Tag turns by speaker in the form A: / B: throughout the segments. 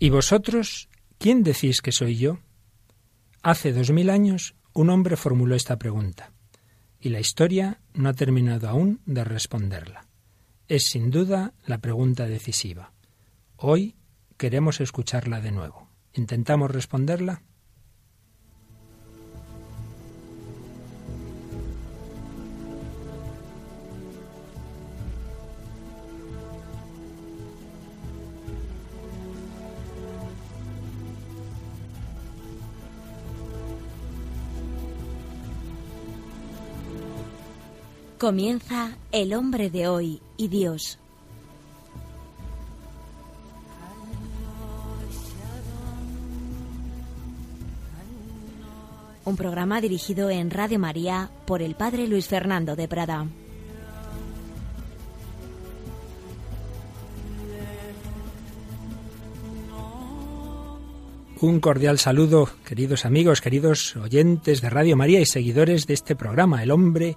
A: ¿Y vosotros quién decís que soy yo? Hace dos mil años un hombre formuló esta pregunta, y la historia no ha terminado aún de responderla. Es sin duda la pregunta decisiva. Hoy queremos escucharla de nuevo. ¿Intentamos responderla?
B: Comienza El hombre de hoy y Dios. Un programa dirigido en Radio María por el Padre Luis Fernando de Prada.
A: Un cordial saludo, queridos amigos, queridos oyentes de Radio María y seguidores de este programa, El hombre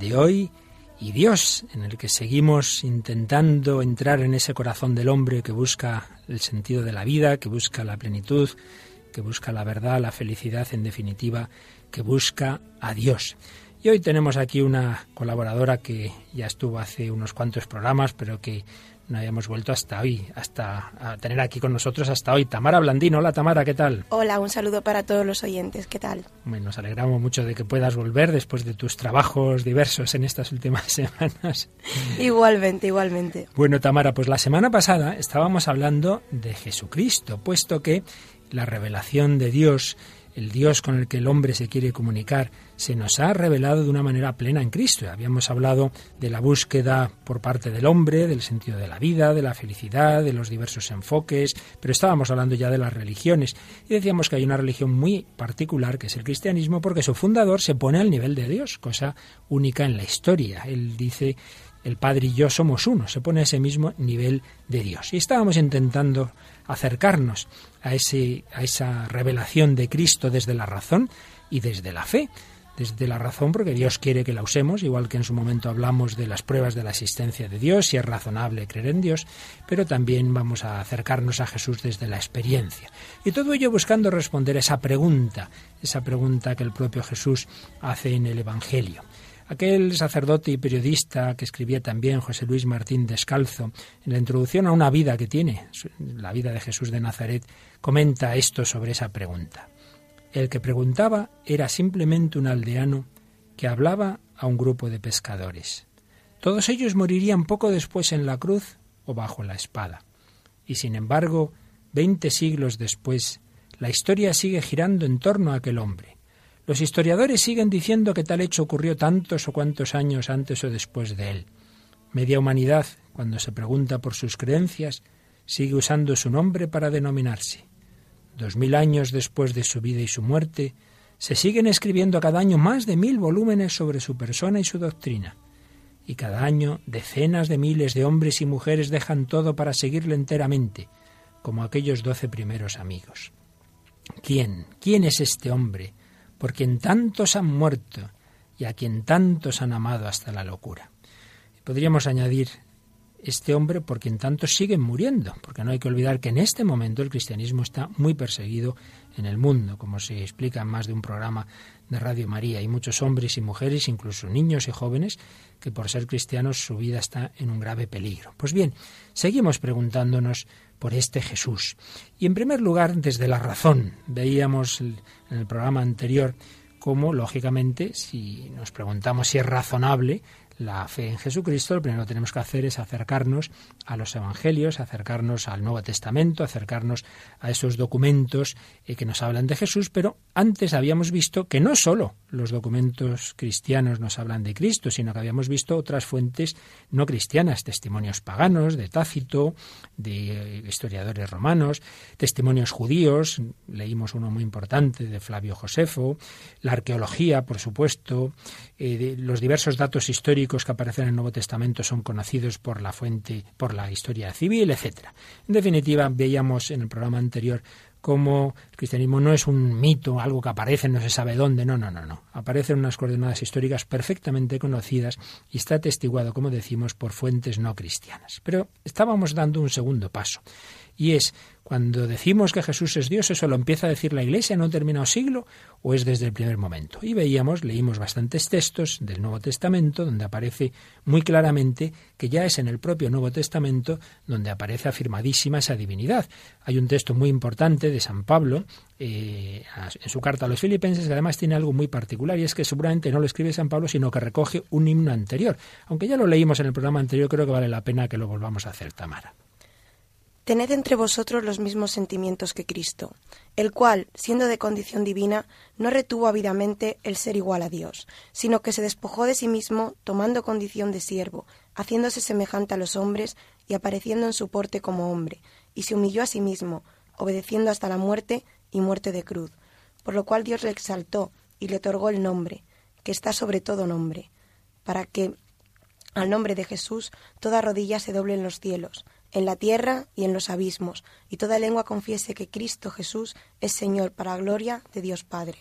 A: de hoy y Dios, en el que seguimos intentando entrar en ese corazón del hombre que busca el sentido de la vida, que busca la plenitud, que busca la verdad, la felicidad, en definitiva, que busca a Dios. Y hoy tenemos aquí una colaboradora que ya estuvo hace unos cuantos programas, pero que no habíamos vuelto hasta hoy, hasta a tener aquí con nosotros hasta hoy. Tamara Blandino, hola Tamara, ¿qué tal?
C: Hola, un saludo para todos los oyentes, ¿qué tal?
A: Bueno, nos alegramos mucho de que puedas volver después de tus trabajos diversos en estas últimas semanas.
C: Igualmente, igualmente.
A: Bueno, Tamara, pues la semana pasada estábamos hablando de Jesucristo, puesto que la revelación de Dios el Dios con el que el hombre se quiere comunicar, se nos ha revelado de una manera plena en Cristo. Habíamos hablado de la búsqueda por parte del hombre, del sentido de la vida, de la felicidad, de los diversos enfoques, pero estábamos hablando ya de las religiones y decíamos que hay una religión muy particular que es el cristianismo porque su fundador se pone al nivel de Dios, cosa única en la historia. Él dice el Padre y yo somos uno, se pone a ese mismo nivel de Dios. Y estábamos intentando acercarnos a, ese, a esa revelación de Cristo desde la razón y desde la fe. Desde la razón porque Dios quiere que la usemos, igual que en su momento hablamos de las pruebas de la existencia de Dios, si es razonable creer en Dios, pero también vamos a acercarnos a Jesús desde la experiencia. Y todo ello buscando responder esa pregunta, esa pregunta que el propio Jesús hace en el Evangelio. Aquel sacerdote y periodista que escribía también José Luis Martín Descalzo, en la introducción a una vida que tiene, la vida de Jesús de Nazaret, comenta esto sobre esa pregunta. El que preguntaba era simplemente un aldeano que hablaba a un grupo de pescadores. Todos ellos morirían poco después en la cruz o bajo la espada. Y sin embargo, veinte siglos después, la historia sigue girando en torno a aquel hombre los historiadores siguen diciendo que tal hecho ocurrió tantos o cuantos años antes o después de él. Media humanidad, cuando se pregunta por sus creencias, sigue usando su nombre para denominarse. Dos mil años después de su vida y su muerte, se siguen escribiendo cada año más de mil volúmenes sobre su persona y su doctrina. Y cada año decenas de miles de hombres y mujeres dejan todo para seguirle enteramente, como aquellos doce primeros amigos. ¿Quién? ¿Quién es este hombre? Por quien tantos han muerto y a quien tantos han amado hasta la locura. Podríamos añadir este hombre por quien tantos siguen muriendo, porque no hay que olvidar que en este momento el cristianismo está muy perseguido en el mundo, como se explica en más de un programa de Radio María. Hay muchos hombres y mujeres, incluso niños y jóvenes, que por ser cristianos su vida está en un grave peligro. Pues bien, seguimos preguntándonos por este Jesús. Y en primer lugar, desde la razón. Veíamos en el programa anterior cómo, lógicamente, si nos preguntamos si es razonable la fe en Jesucristo, lo primero que tenemos que hacer es acercarnos a los Evangelios, acercarnos al Nuevo Testamento, acercarnos a esos documentos eh, que nos hablan de Jesús, pero antes habíamos visto que no solo los documentos cristianos nos hablan de Cristo, sino que habíamos visto otras fuentes no cristianas, testimonios paganos, de Tácito, de historiadores romanos, testimonios judíos, leímos uno muy importante de Flavio Josefo, la arqueología, por supuesto, eh, los diversos datos históricos que aparecen en el Nuevo Testamento son conocidos por la fuente, por la historia civil, etcétera. En definitiva, veíamos en el programa anterior cómo el cristianismo no es un mito, algo que aparece no se sabe dónde, no, no, no, no. Aparecen unas coordenadas históricas perfectamente conocidas y está atestiguado, como decimos, por fuentes no cristianas. Pero estábamos dando un segundo paso Y es cuando decimos que Jesús es Dios, ¿eso lo empieza a decir la Iglesia en un determinado siglo o es desde el primer momento? Y veíamos, leímos bastantes textos del Nuevo Testamento donde aparece muy claramente que ya es en el propio Nuevo Testamento donde aparece afirmadísima esa divinidad. Hay un texto muy importante de San Pablo eh, en su carta a los filipenses que además tiene algo muy particular y es que seguramente no lo escribe San Pablo sino que recoge un himno anterior. Aunque ya lo leímos en el programa anterior, creo que vale la pena que lo volvamos a hacer, Tamara.
C: Tened entre vosotros los mismos sentimientos que Cristo, el cual, siendo de condición divina, no retuvo ávidamente el ser igual a Dios, sino que se despojó de sí mismo, tomando condición de siervo, haciéndose semejante a los hombres y apareciendo en su porte como hombre, y se humilló a sí mismo, obedeciendo hasta la muerte y muerte de cruz, por lo cual Dios le exaltó y le otorgó el nombre, que está sobre todo nombre, para que, al nombre de Jesús, toda rodilla se doble en los cielos, en la tierra y en los abismos, y toda lengua confiese que Cristo Jesús es Señor para gloria de Dios Padre.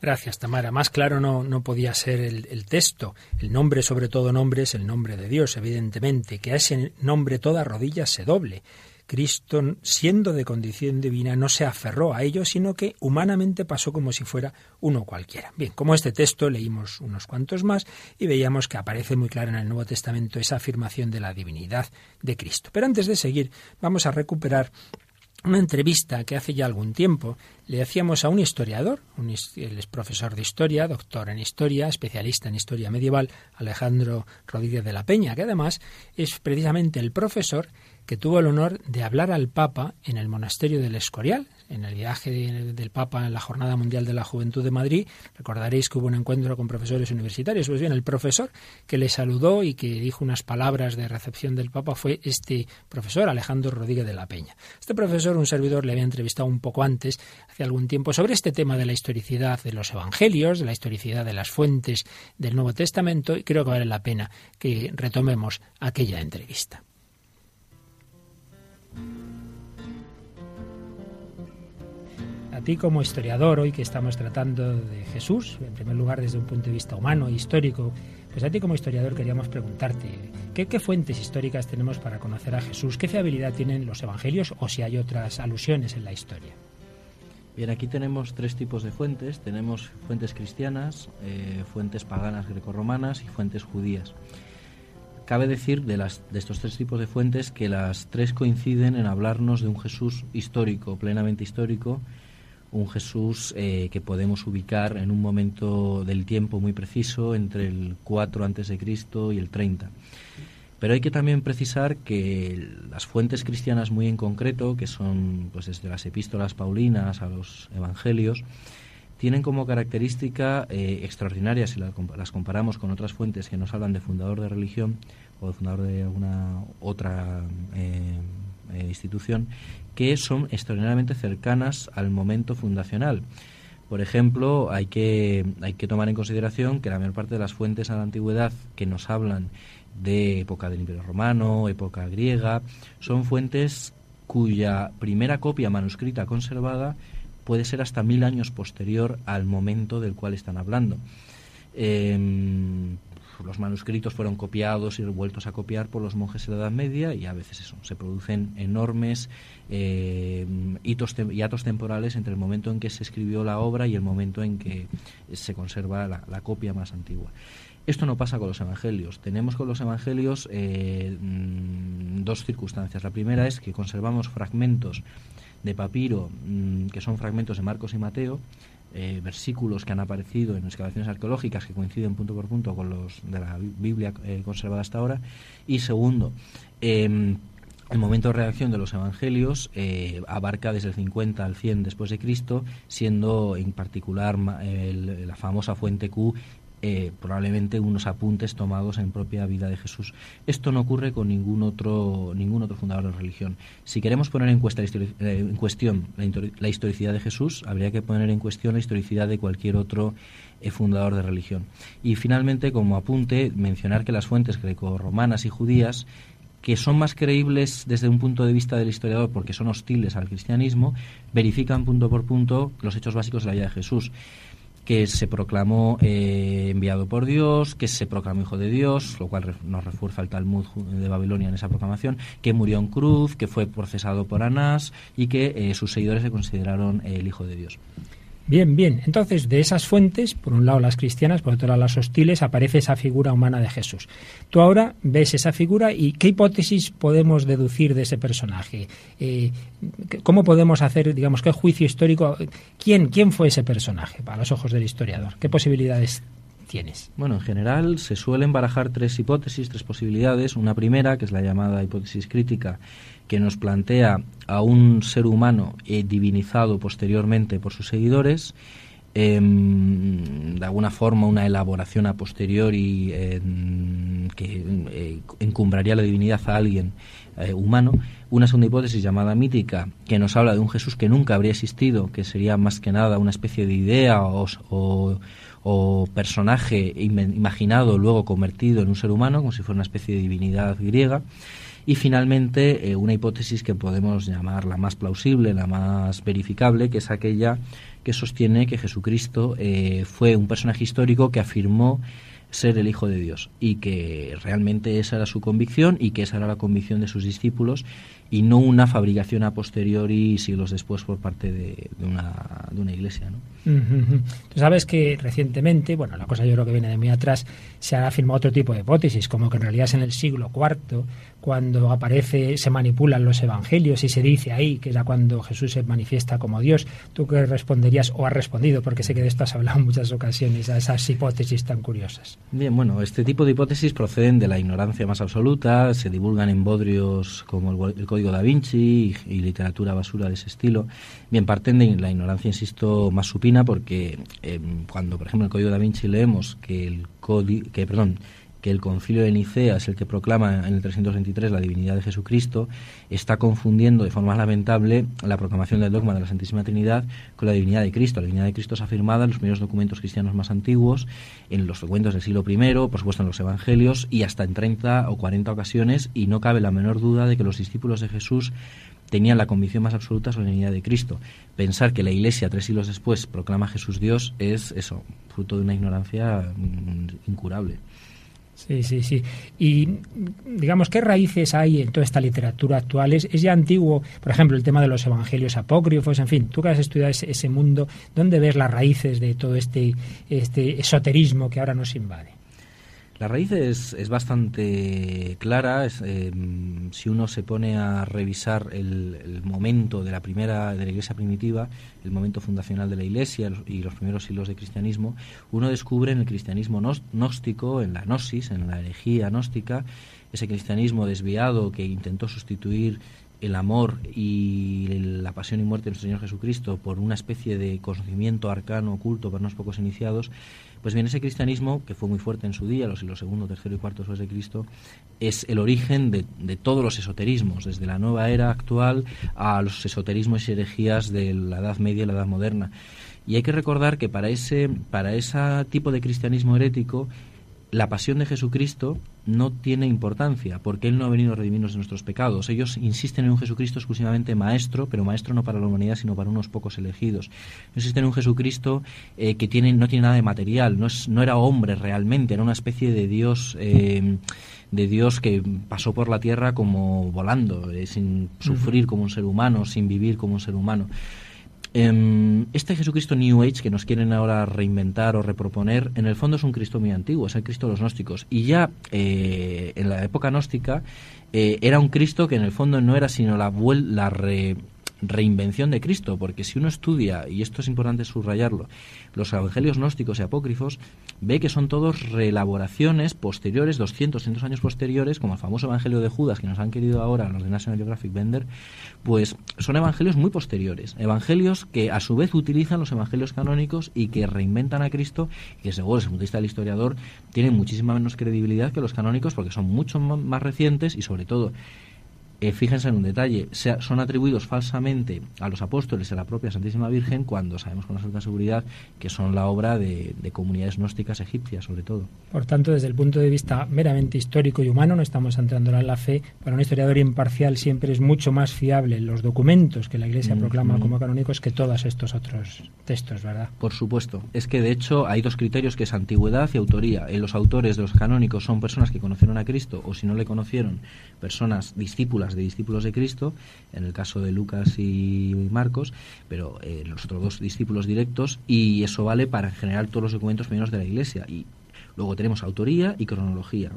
A: Gracias, Tamara. Más claro no, no podía ser el, el, texto. El nombre sobre todo nombre es el nombre de Dios, evidentemente, que a ese nombre toda rodilla se doble. Cristo, siendo de condición divina, no se aferró a ello, sino que humanamente pasó como si fuera uno cualquiera. Bien, como este texto leímos unos cuantos más y veíamos que aparece muy clara en el Nuevo Testamento esa afirmación de la divinidad de Cristo. Pero antes de seguir, vamos a recuperar una entrevista que hace ya algún tiempo le hacíamos a un historiador, es profesor de historia, doctor en historia, especialista en historia medieval, Alejandro Rodríguez de la Peña, que además es precisamente el profesor que tuvo el honor de hablar al Papa en el monasterio del Escorial, en el viaje del Papa en la Jornada Mundial de la Juventud de Madrid. Recordaréis que hubo un encuentro con profesores universitarios. Pues bien, el profesor que le saludó y que dijo unas palabras de recepción del Papa fue este profesor, Alejandro Rodríguez de la Peña. Este profesor, un servidor, le había entrevistado un poco antes, hace algún tiempo, sobre este tema de la historicidad de los evangelios, de la historicidad de las fuentes del Nuevo Testamento, y creo que vale la pena que retomemos aquella entrevista. A ti como historiador, hoy que estamos tratando de Jesús, en primer lugar desde un punto de vista humano e histórico, pues a ti como historiador queríamos preguntarte, ¿qué, ¿qué, fuentes históricas tenemos para conocer a Jesús? ¿Qué fiabilidad tienen los evangelios o si hay otras alusiones en la historia?
D: Bien, aquí tenemos tres tipos de fuentes. Tenemos fuentes cristianas, eh, fuentes paganas grecorromanas y fuentes judías. Cabe decir de, las, de estos tres tipos de fuentes que las tres coinciden en hablarnos de un Jesús histórico, plenamente histórico, un Jesús eh, que podemos ubicar en un momento del tiempo muy preciso entre el 4 antes de Cristo y el 30. Pero hay que también precisar que las fuentes cristianas muy en concreto, que son pues desde las epístolas paulinas a los evangelios, tienen como característica eh, extraordinaria, si las comparamos con otras fuentes que nos hablan de fundador de religión o de fundador de alguna otra eh, eh, institución, que son extraordinariamente cercanas al momento fundacional. Por ejemplo, hay que, hay que tomar en consideración que la mayor parte de las fuentes a la antigüedad que nos hablan de época del Imperio Romano, época griega, son fuentes cuya primera copia manuscrita conservada puede ser hasta mil años posterior al momento del cual están hablando. Em, los manuscritos fueron copiados y vueltos a copiar por los monjes en la Edad Media y a veces eso, se producen enormes em, hitos y atos temporales entre el momento en que se escribió la obra y el momento en que se conserva la, copia más antigua. Esto no pasa con los evangelios. Tenemos con los evangelios eh, mm, dos circunstancias. La primera es que conservamos fragmentos de papiro, mm, que son fragmentos de Marcos y Mateo, eh, versículos que han aparecido en excavaciones arqueológicas que coinciden punto por punto con los de la Biblia eh, conservada hasta ahora. Y segundo, em, el momento de reacción de los evangelios eh, abarca desde el 50 al 100 después de Cristo, siendo en particular la famosa fuente Q eh, probablemente unos apuntes tomados en propia vida de Jesús. Esto no ocurre con ningún otro, ningún otro fundador de religión. Si queremos poner en, eh, en cuestión la, historicidad de Jesús, habría que poner en cuestión la historicidad de cualquier otro eh, fundador de religión. Y finalmente, como apunte, mencionar que las fuentes greco-romanas y judías que son más creíbles desde un punto de vista del historiador porque son hostiles al cristianismo, verifican punto por punto los hechos básicos de la vida de Jesús que se proclamó eh, enviado por Dios, que se proclamó hijo de Dios, lo cual nos refuerza el Talmud de Babilonia en esa proclamación, que murió en cruz, que fue procesado por Anás y que eh, sus seguidores se consideraron el hijo de Dios.
A: Bien, bien. Entonces, de esas fuentes, por un lado las cristianas, por otro lado las hostiles, aparece esa figura humana de Jesús. Tú ahora ves esa figura y ¿qué hipótesis podemos deducir de ese personaje? Eh, ¿Cómo podemos hacer, digamos, qué juicio histórico? ¿Quién, ¿Quién fue ese personaje para los ojos del historiador? ¿Qué posibilidades tienes?
D: Bueno, en general se suelen barajar tres hipótesis, tres posibilidades. Una primera, que es la llamada hipótesis crítica, que nos plantea a un ser humano eh, divinizado posteriormente por sus seguidores, em, de alguna forma una elaboración a posteriori que eh, encumbraría la divinidad a alguien eh, humano, una segunda hipótesis llamada mítica que nos habla de un Jesús que nunca habría existido, que sería más que nada una especie de idea o, o personaje imaginado luego convertido en un ser humano, como si fuera una especie de divinidad griega. Y finalmente, eh, una hipótesis que podemos llamar la más plausible, la más verificable, que es aquella que sostiene que Jesucristo eh, fue un personaje histórico que afirmó ser el Hijo de Dios y que realmente esa era su convicción y que esa era la convicción de sus discípulos y no una fabricación a posteriori siglos después por parte de, una, de una iglesia. ¿no?
A: Tú sabes que recientemente, bueno, la cosa yo creo que viene de muy atrás, se ha afirmado otro tipo de hipótesis, como que en realidad es en el siglo IV cuando aparece, se manipulan los evangelios y se dice ahí que era cuando Jesús se manifiesta como Dios. ¿Tú qué responderías o has respondido? Porque sé que de esto has hablado en muchas ocasiones, a esas hipótesis tan curiosas.
D: Bien, bueno, este tipo de hipótesis proceden de la ignorancia más absoluta, se divulgan en bodrios como el, Código da Vinci y, literatura basura de ese estilo. Bien, parten de la ignorancia, insisto, más supina porque eh, cuando, por ejemplo, el Código da Vinci leemos que el código, que, perdón, que el concilio de Nicea es el que proclama en el 323 la divinidad de Jesucristo, está confundiendo de forma lamentable la proclamación del dogma de la Santísima Trinidad con la divinidad de Cristo. La divinidad de Cristo es afirmada en los primeros documentos cristianos más antiguos, en los documentos del siglo I, por supuesto en los evangelios y hasta en 30 o 40 ocasiones, y no cabe la menor duda de que los discípulos de Jesús tenían la convicción más absoluta sobre la divinidad de Cristo. Pensar que la Iglesia tres siglos después proclama a Jesús Dios es eso, fruto de una ignorancia mm, incurable.
A: Sí, sí, sí. Y digamos, ¿qué raíces hay en toda esta literatura actual? ¿Es, ya antiguo, por ejemplo, el tema de los evangelios apócrifos? En fin, tú que has estudiado ese, mundo, ¿dónde ves las raíces de todo este, este esoterismo que ahora nos invade?
D: La raíz es, es bastante clara. Eh, si uno se pone a revisar el, momento de la primera de la Iglesia primitiva, el momento fundacional de la Iglesia y los primeros siglos de cristianismo, uno descubre en el cristianismo gnóstico, en la gnosis, en la herejía gnóstica, ese cristianismo desviado que intentó sustituir el amor y la pasión y muerte de nuestro Señor Jesucristo por una especie de conocimiento arcano oculto para unos pocos iniciados, pues bien, ese cristianismo, que fue muy fuerte en su día, los siglos segundo, tercero y cuarto después de Cristo, es el origen de, de, todos los esoterismos, desde la nueva era actual a los esoterismos y herejías de la Edad Media y la Edad Moderna. Y hay que recordar que para ese, para ese tipo de cristianismo herético, la pasión de Jesucristo no tiene importancia, porque Él no ha venido a redimirnos de nuestros pecados. Ellos insisten en un Jesucristo exclusivamente maestro, pero maestro no para la humanidad, sino para unos pocos elegidos. Insisten en un Jesucristo eh, que tiene, no tiene nada de material, no, es, no era hombre realmente, era una especie de Dios. Eh, de Dios que pasó por la tierra como volando, eh, sin sufrir como un ser humano, sin vivir como un ser humano. Em, este Jesucristo New Age que nos quieren ahora reinventar o reproponer, en el fondo es un Cristo muy antiguo, es el Cristo de los gnósticos. Y ya eh, en la época gnóstica eh, era un Cristo que en el fondo no era sino la, la reinvención de Cristo, porque si uno estudia, y esto es importante subrayarlo, los evangelios gnósticos y apócrifos, ve que son todos reelaboraciones posteriores, 200, 300 años posteriores, como el famoso evangelio de Judas que nos han querido ahora los de National Geographic vender, pues son evangelios muy posteriores, evangelios que a su vez utilizan los evangelios canónicos y que reinventan a Cristo y que según desde el punto de vista del historiador tienen muchísima menos credibilidad que los canónicos porque son mucho más recientes y sobre todo eh, fíjense en un detalle, son atribuidos falsamente a los apóstoles y a la propia Santísima Virgen cuando sabemos con absoluta seguridad que son la obra de, comunidades gnósticas egipcias, sobre todo.
A: Por tanto, desde el punto de vista meramente histórico y humano, no estamos entrando en la fe. Para un historiador imparcial siempre es mucho más fiable los documentos que la Iglesia proclama como canónicos que todos estos otros textos, ¿verdad?
D: Por supuesto. Es que, de hecho, hay dos criterios que es antigüedad y autoría. En los autores de los canónicos son personas que conocieron a Cristo o, si no le conocieron, personas discípulas de discípulos de Cristo, en el caso de Lucas y Marcos, pero eh, los otros dos discípulos directos, y eso vale para en general todos los documentos menos de la Iglesia. Y luego tenemos autoría y cronología,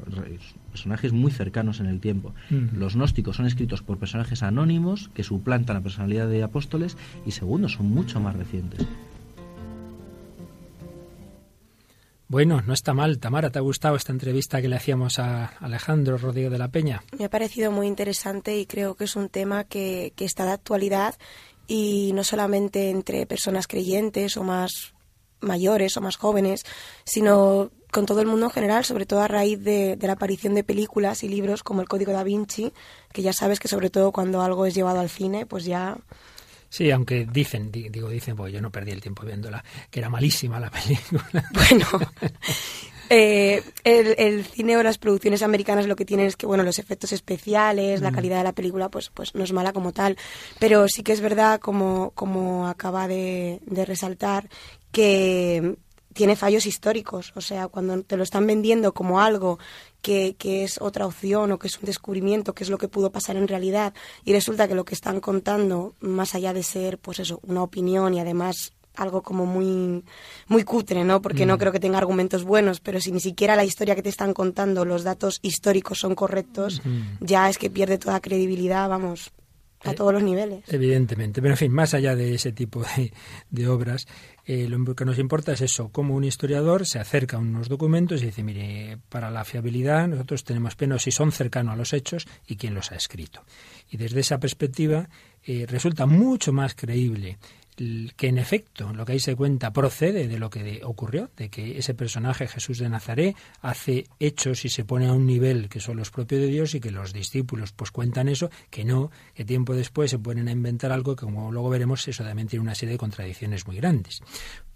D: personajes muy cercanos en el tiempo. Los gnósticos son escritos por personajes anónimos que suplantan la personalidad de apóstoles, y segundo, son mucho más recientes.
A: Bueno, no está mal. Tamara, ¿te ha gustado esta entrevista que le hacíamos a Alejandro Rodrigo de la Peña?
C: Me ha parecido muy interesante y creo que es un tema que, está de actualidad y no solamente entre personas creyentes o más mayores o más jóvenes, sino con todo el mundo en general, sobre todo a raíz de, de, la aparición de películas y libros como El Código da Vinci, que ya sabes que sobre todo cuando algo es llevado al cine, pues ya
A: Sí, aunque dicen, digo dicen, porque yo no perdí el tiempo viéndola, que era malísima la película.
C: Bueno, eh, el, cine o las producciones americanas lo que tienen es que, bueno, los efectos especiales, la mm. calidad de la película, pues, pues no es mala como tal. Pero sí que es verdad, como, como acaba de, de resaltar, que tiene fallos históricos. O sea, cuando te lo están vendiendo como algo que, es otra opción o que es un descubrimiento, que es lo que pudo pasar en realidad, y resulta que lo que están contando, más allá de ser, pues eso, una opinión y además algo como muy muy cutre, ¿no? Porque no mm. creo que tenga argumentos buenos, pero si ni siquiera la historia que te están contando, los datos históricos son correctos, ya es que pierde toda credibilidad, vamos, a eh, todos los niveles.
A: Evidentemente, pero en fin, más allá de ese tipo de obras, eh, lo que nos importa es eso, cómo un historiador se acerca a unos documentos y dice, mire, para la fiabilidad nosotros tenemos penos si son cercanos a los hechos y quién los ha escrito. Y desde esa perspectiva eh, resulta mucho más creíble que en efecto lo que ahí se cuenta procede de lo que ocurrió, de que ese personaje Jesús de Nazaret hace hechos y se pone a un nivel que son los propios de Dios y que los discípulos pues cuentan eso, que no, que tiempo después se ponen a inventar algo que como luego veremos eso también tiene una serie de contradicciones muy grandes.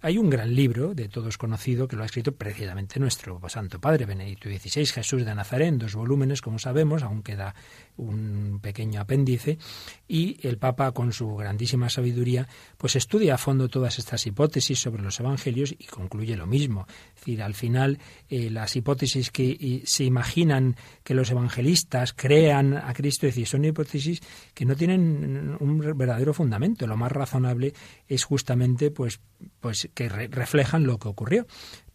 A: Hay un gran libro de todos conocido que lo ha escrito precisamente nuestro Santo Padre Benedicto XVI, Jesús de Nazaret, en dos volúmenes, como sabemos, aún queda un pequeño apéndice, y el Papa, con su grandísima sabiduría, pues estudia a fondo todas estas hipótesis sobre los evangelios y concluye lo mismo. Es decir, al final, eh, las hipótesis que se imaginan que los evangelistas crean a Cristo, es decir, son hipótesis que no tienen un verdadero fundamento. Lo más razonable es justamente, pues, pues que reflejan lo que ocurrió.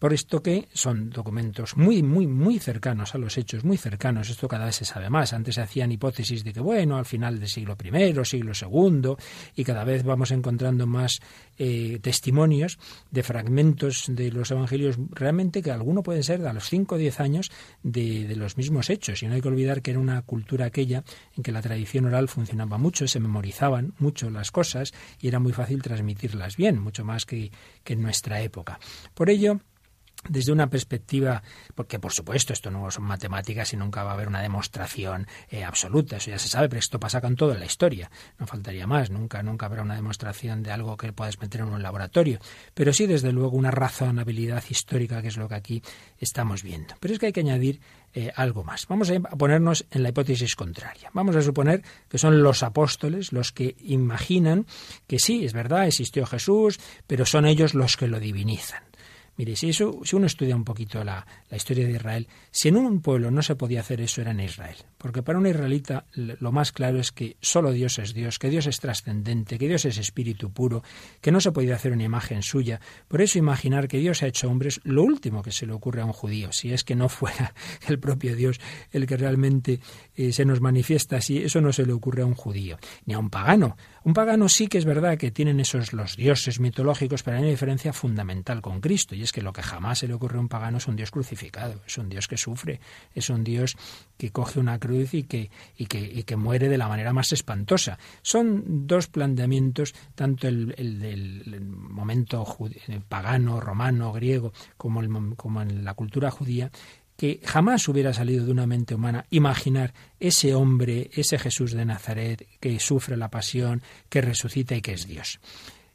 A: Por esto que son documentos muy, muy, muy cercanos a los hechos, muy cercanos. Esto cada vez se sabe más. Antes se hacían hipótesis de que, bueno, al final del siglo I, siglo II, y cada vez vamos encontrando más eh, testimonios de fragmentos de los evangelios, realmente que alguno puede ser a los 5 o 10 años de, de los mismos hechos. Y no hay que olvidar que era una cultura aquella en que la tradición oral funcionaba mucho, se memorizaban mucho las cosas y era muy fácil transmitirlas bien, mucho más que, que en nuestra época. Por ello, desde una perspectiva, porque por supuesto esto no son matemáticas y nunca va a haber una demostración eh, absoluta, eso ya se sabe, pero esto pasa con todo en la historia, no faltaría más, nunca, nunca habrá una demostración de algo que puedas meter en un laboratorio, pero sí desde luego una razonabilidad histórica que es lo que aquí estamos viendo. Pero es que hay que añadir eh, algo más. Vamos a ponernos en la hipótesis contraria. Vamos a suponer que son los apóstoles los que imaginan que sí, es verdad, existió Jesús, pero son ellos los que lo divinizan. Mire, si, eso, si uno estudia un poquito la, la, historia de Israel, si en un pueblo no se podía hacer eso, era en Israel. Porque para un israelita lo más claro es que solo Dios es Dios, que Dios es trascendente, que Dios es espíritu puro, que no se podía hacer una imagen suya. Por eso imaginar que Dios ha hecho hombres, lo último que se le ocurre a un judío, si es que no fuera el propio Dios el que realmente eh, se nos manifiesta así, eso no se le ocurre a un judío, ni a un pagano. Un pagano sí que es verdad que tienen esos los dioses mitológicos, pero hay una diferencia fundamental con Cristo, y es que lo que jamás se le ocurre a un pagano es un Dios crucificado, es un Dios que sufre, es un Dios que coge una cruz y que, y que, y que muere de la manera más espantosa. Son dos planteamientos, tanto el, el del momento pagano, romano, griego, como, el, como en la cultura judía, que jamás hubiera salido de una mente humana imaginar ese hombre, ese Jesús de Nazaret que sufre la pasión, que resucita y que es Dios.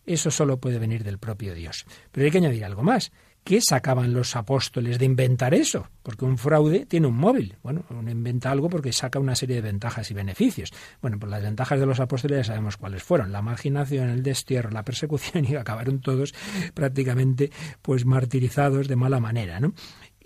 A: Eso solo puede venir del propio Dios. Pero hay que añadir algo más. ¿Qué sacaban los apóstoles de inventar eso? Porque un fraude tiene un móvil. Bueno, uno inventa algo porque saca una serie de ventajas y beneficios. Bueno, pues las ventajas de los apóstoles ya sabemos cuáles fueron. La marginación, el destierro, la persecución y acabaron todos prácticamente pues martirizados de mala manera, ¿no?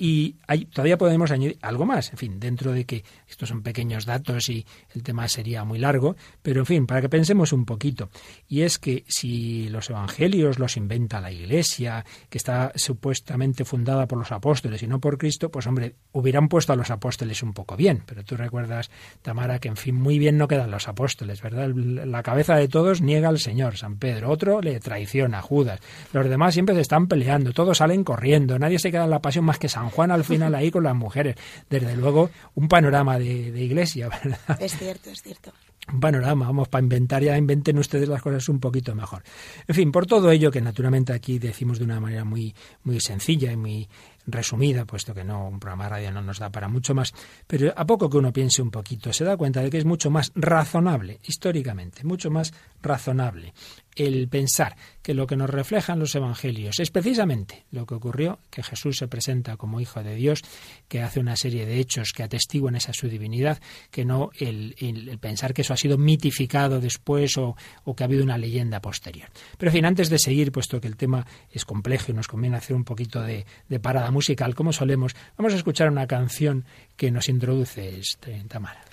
A: Y todavía podemos añadir algo más, en fin, dentro de que estos son pequeños datos y el tema sería muy largo, pero en fin, para que pensemos un poquito. Y es que si los evangelios los inventa la Iglesia, que está supuestamente fundada por los apóstoles y no por Cristo, pues hombre, hubieran puesto a los apóstoles un poco bien. Pero tú recuerdas, Tamara, que en fin, muy bien no quedan los apóstoles, ¿verdad? La cabeza de todos niega al Señor, San Pedro, otro le traiciona, Judas. Los demás siempre se están peleando, todos salen corriendo, nadie se queda en la pasión más que San Juan al final ahí con las mujeres. Desde luego, un panorama de, de iglesia, ¿verdad?
C: Es cierto, es cierto
A: un panorama, vamos, para inventar, ya inventen ustedes las cosas un poquito mejor. En fin, por todo ello, que naturalmente aquí decimos de una manera muy, muy sencilla y muy resumida, puesto que no, un programa de radio no nos da para mucho más, pero a poco que uno piense un poquito, se da cuenta de que es mucho más razonable, históricamente, mucho más razonable el pensar que lo que nos reflejan los evangelios es precisamente lo que ocurrió, que Jesús se presenta como Hijo de Dios, que hace una serie de hechos que atestiguan esa su divinidad, que no el, pensar que eso ha sido mitificado después o, que ha habido una leyenda posterior. Pero en fin, antes de seguir, puesto que el tema es complejo y nos conviene hacer un poquito de, de parada musical, como solemos, vamos a escuchar una canción que nos introduce este, Tamara.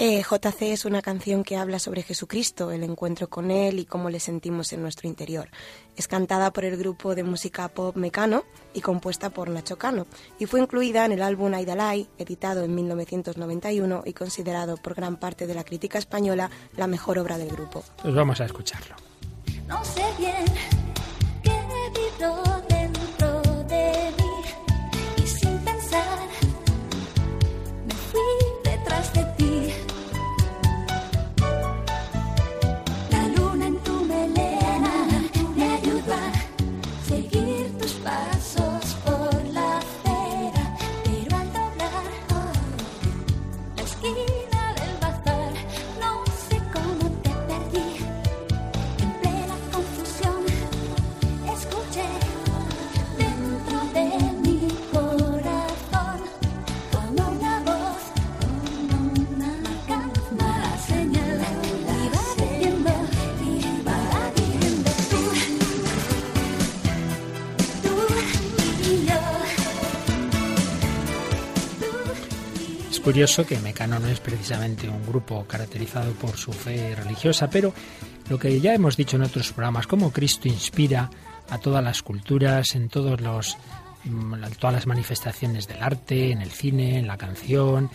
C: Eh, JC es una canción que habla sobre Jesucristo, el encuentro con Él y cómo le sentimos en nuestro interior. Es cantada por el grupo de música pop Mecano y compuesta por Nacho Cano, y fue incluida en el álbum Aidalai, editado en 1991 y considerado por gran parte de la crítica española la mejor obra del grupo.
A: Pues vamos a escucharlo.
E: No sé bien
A: curioso que Mecano no es precisamente un grupo caracterizado por su fe religiosa, pero lo que ya hemos dicho en otros programas, cómo Cristo inspira a todas las culturas, en todos los, mm, todas las manifestaciones del arte, en el cine, en la canción,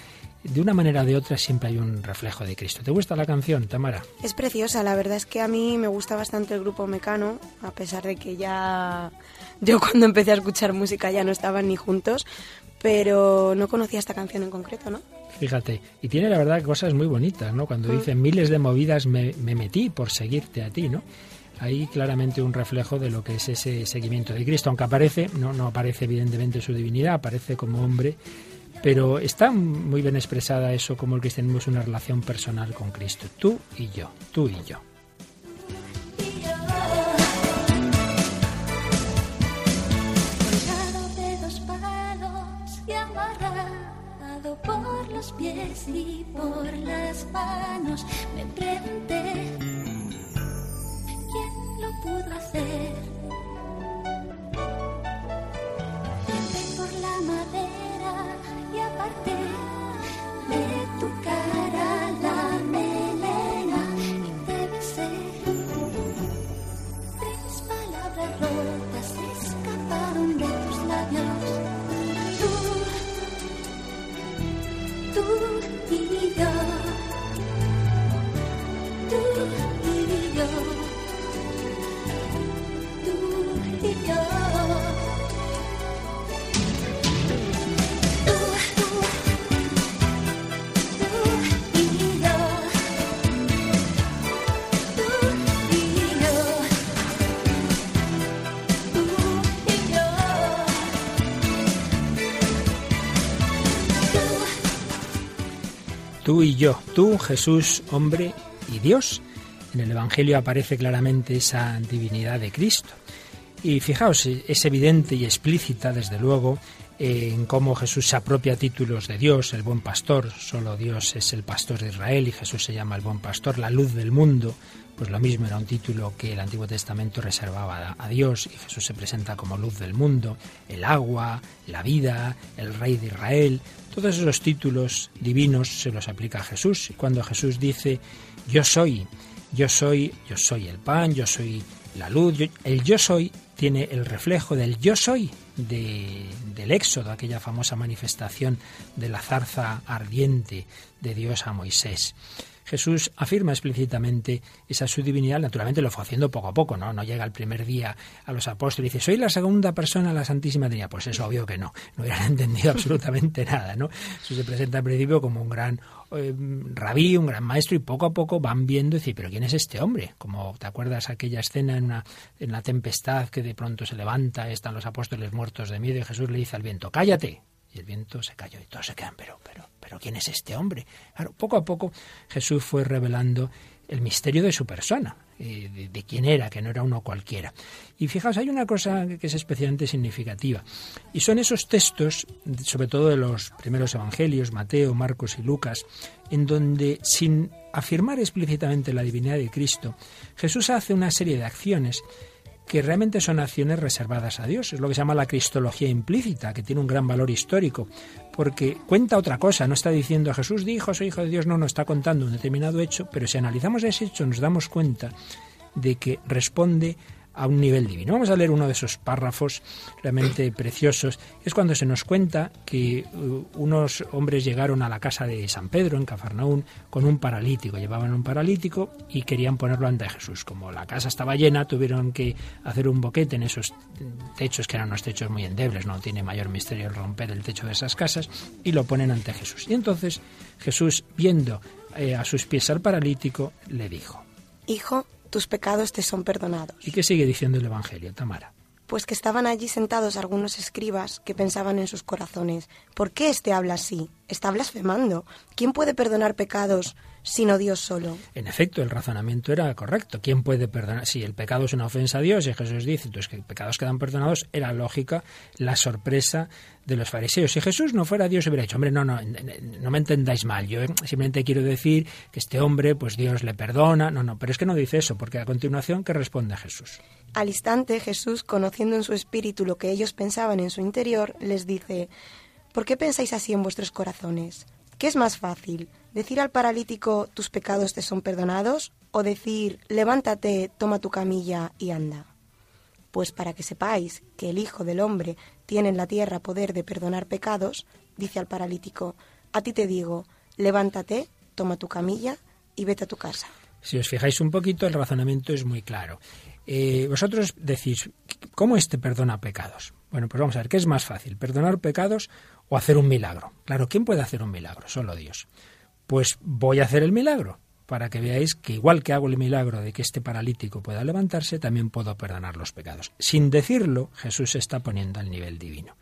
A: de una manera o de otra siempre hay un reflejo de Cristo. ¿Te gusta la canción, Tamara?
C: Es preciosa, la verdad es que a mí me gusta bastante el grupo Mecano, a pesar de que ya yo cuando empecé a escuchar música ya no estaban ni juntos, pero no conocía esta canción en concreto, ¿no?
A: Fíjate, y tiene la verdad cosas muy bonitas, ¿no? Cuando mm. dice miles de movidas me, metí por seguirte a ti, ¿no? Ahí claramente un reflejo de lo que es ese seguimiento de Cristo, aunque aparece, no, no aparece evidentemente su divinidad, aparece como hombre, pero está muy bien expresada eso como el cristianismo es una relación personal con Cristo, tú y yo, tú y yo.
E: Pies y por las manos me pregunté quién lo pudo hacer. Entré por la madera y aparte
A: tú y yo, tú, Jesús, hombre y Dios. En el Evangelio aparece claramente esa divinidad de Cristo. Y fijaos, es evidente y explícita, desde luego, en cómo Jesús se apropia títulos de Dios, el buen pastor, solo Dios es el pastor de Israel y Jesús se llama el buen pastor, la luz del mundo, pues lo mismo era un título que el Antiguo Testamento reservaba a Dios y Jesús se presenta como luz del mundo, el agua, la vida, el rey de Israel, todos esos títulos divinos se los aplica a Jesús. Y cuando Jesús dice, yo soy, yo soy, yo soy el pan, yo soy la luz, el yo soy tiene el reflejo del yo soy de, del éxodo, aquella famosa manifestación de la zarza ardiente de Dios a Moisés. Jesús afirma explícitamente esa su divinidad, naturalmente lo fue haciendo poco a poco, ¿no? No llega el primer día a los apóstoles y dice, soy la segunda persona de la Santísima Trinidad. Pues es obvio que no, no hubieran entendido absolutamente nada, ¿no? Eso se presenta al principio como un gran eh, rabí, un gran maestro, y poco a poco van viendo y dicen, pero ¿quién es este hombre? Como te acuerdas aquella escena en, una, en la tempestad que de pronto se levanta, están los apóstoles muertos de miedo y Jesús le dice al viento, cállate, y el viento se cayó y todos se quedan, pero, pero, pero ¿quién es este hombre? Claro, poco a poco Jesús fue revelando el misterio de su persona, eh, de, quién era, que no era uno cualquiera. Y fijaos, hay una cosa que es especialmente significativa, y son esos textos, sobre todo de los primeros evangelios, Mateo, Marcos y Lucas, en donde, sin afirmar explícitamente la divinidad de Cristo, Jesús hace una serie de acciones que realmente son acciones reservadas a Dios. Es lo que se llama la cristología implícita, que tiene un gran valor histórico, porque cuenta otra cosa, no está diciendo Jesús dijo, soy hijo de Dios, no, no está contando un determinado hecho, pero si analizamos ese hecho nos damos cuenta de que responde a un nivel divino. Vamos a leer uno de esos párrafos realmente preciosos. Es cuando se nos cuenta que uh, unos hombres llegaron a la casa de San Pedro en Cafarnaún con un paralítico. Llevaban un paralítico y querían ponerlo ante Jesús. Como la casa estaba llena, tuvieron que hacer un boquete en esos techos que eran unos techos muy endebles. No tiene mayor misterio el romper el techo de esas casas y lo ponen ante Jesús. Y entonces Jesús, viendo eh, a sus pies al paralítico, le dijo:
C: Hijo, tus pecados te son perdonados.
A: ¿Y qué sigue diciendo el Evangelio, Tamara?
C: Pues que estaban allí sentados algunos escribas que pensaban en sus corazones, ¿por qué éste habla así? Está blasfemando. ¿Quién puede perdonar pecados sino Dios solo.
A: En efecto, el razonamiento era correcto. ¿Quién puede perdonar? Si el pecado es una ofensa a Dios y Jesús dice entonces que pecados quedan perdonados, era lógica la sorpresa de los fariseos. Si Jesús no fuera Dios, hubiera dicho, hombre, no, no, no me entendáis mal. Yo simplemente quiero decir que este hombre, pues Dios le perdona. No, no, pero es que no dice eso, porque a continuación, ¿qué responde Jesús?
C: Al instante, Jesús, conociendo en su espíritu lo que ellos pensaban en su interior, les dice, ¿por qué pensáis así en vuestros corazones? ¿Qué es más fácil? ¿Decir al paralítico tus pecados te son perdonados? ¿O decir levántate, toma tu camilla y anda? Pues para que sepáis que el Hijo del Hombre tiene en la tierra poder de perdonar pecados, dice al paralítico, a ti te digo, levántate, toma tu camilla y vete a tu casa.
A: Si os fijáis un poquito, el razonamiento es muy claro. Eh, vosotros decís, ¿cómo este perdona pecados? Bueno, pues vamos a ver, ¿qué es más fácil? ¿Perdonar pecados o hacer un milagro? Claro, ¿quién puede hacer un milagro? Solo Dios. Pues voy a hacer el milagro, para que veáis que igual que hago el milagro de que este paralítico pueda levantarse, también puedo perdonar los pecados. Sin decirlo, Jesús se está poniendo al nivel divino.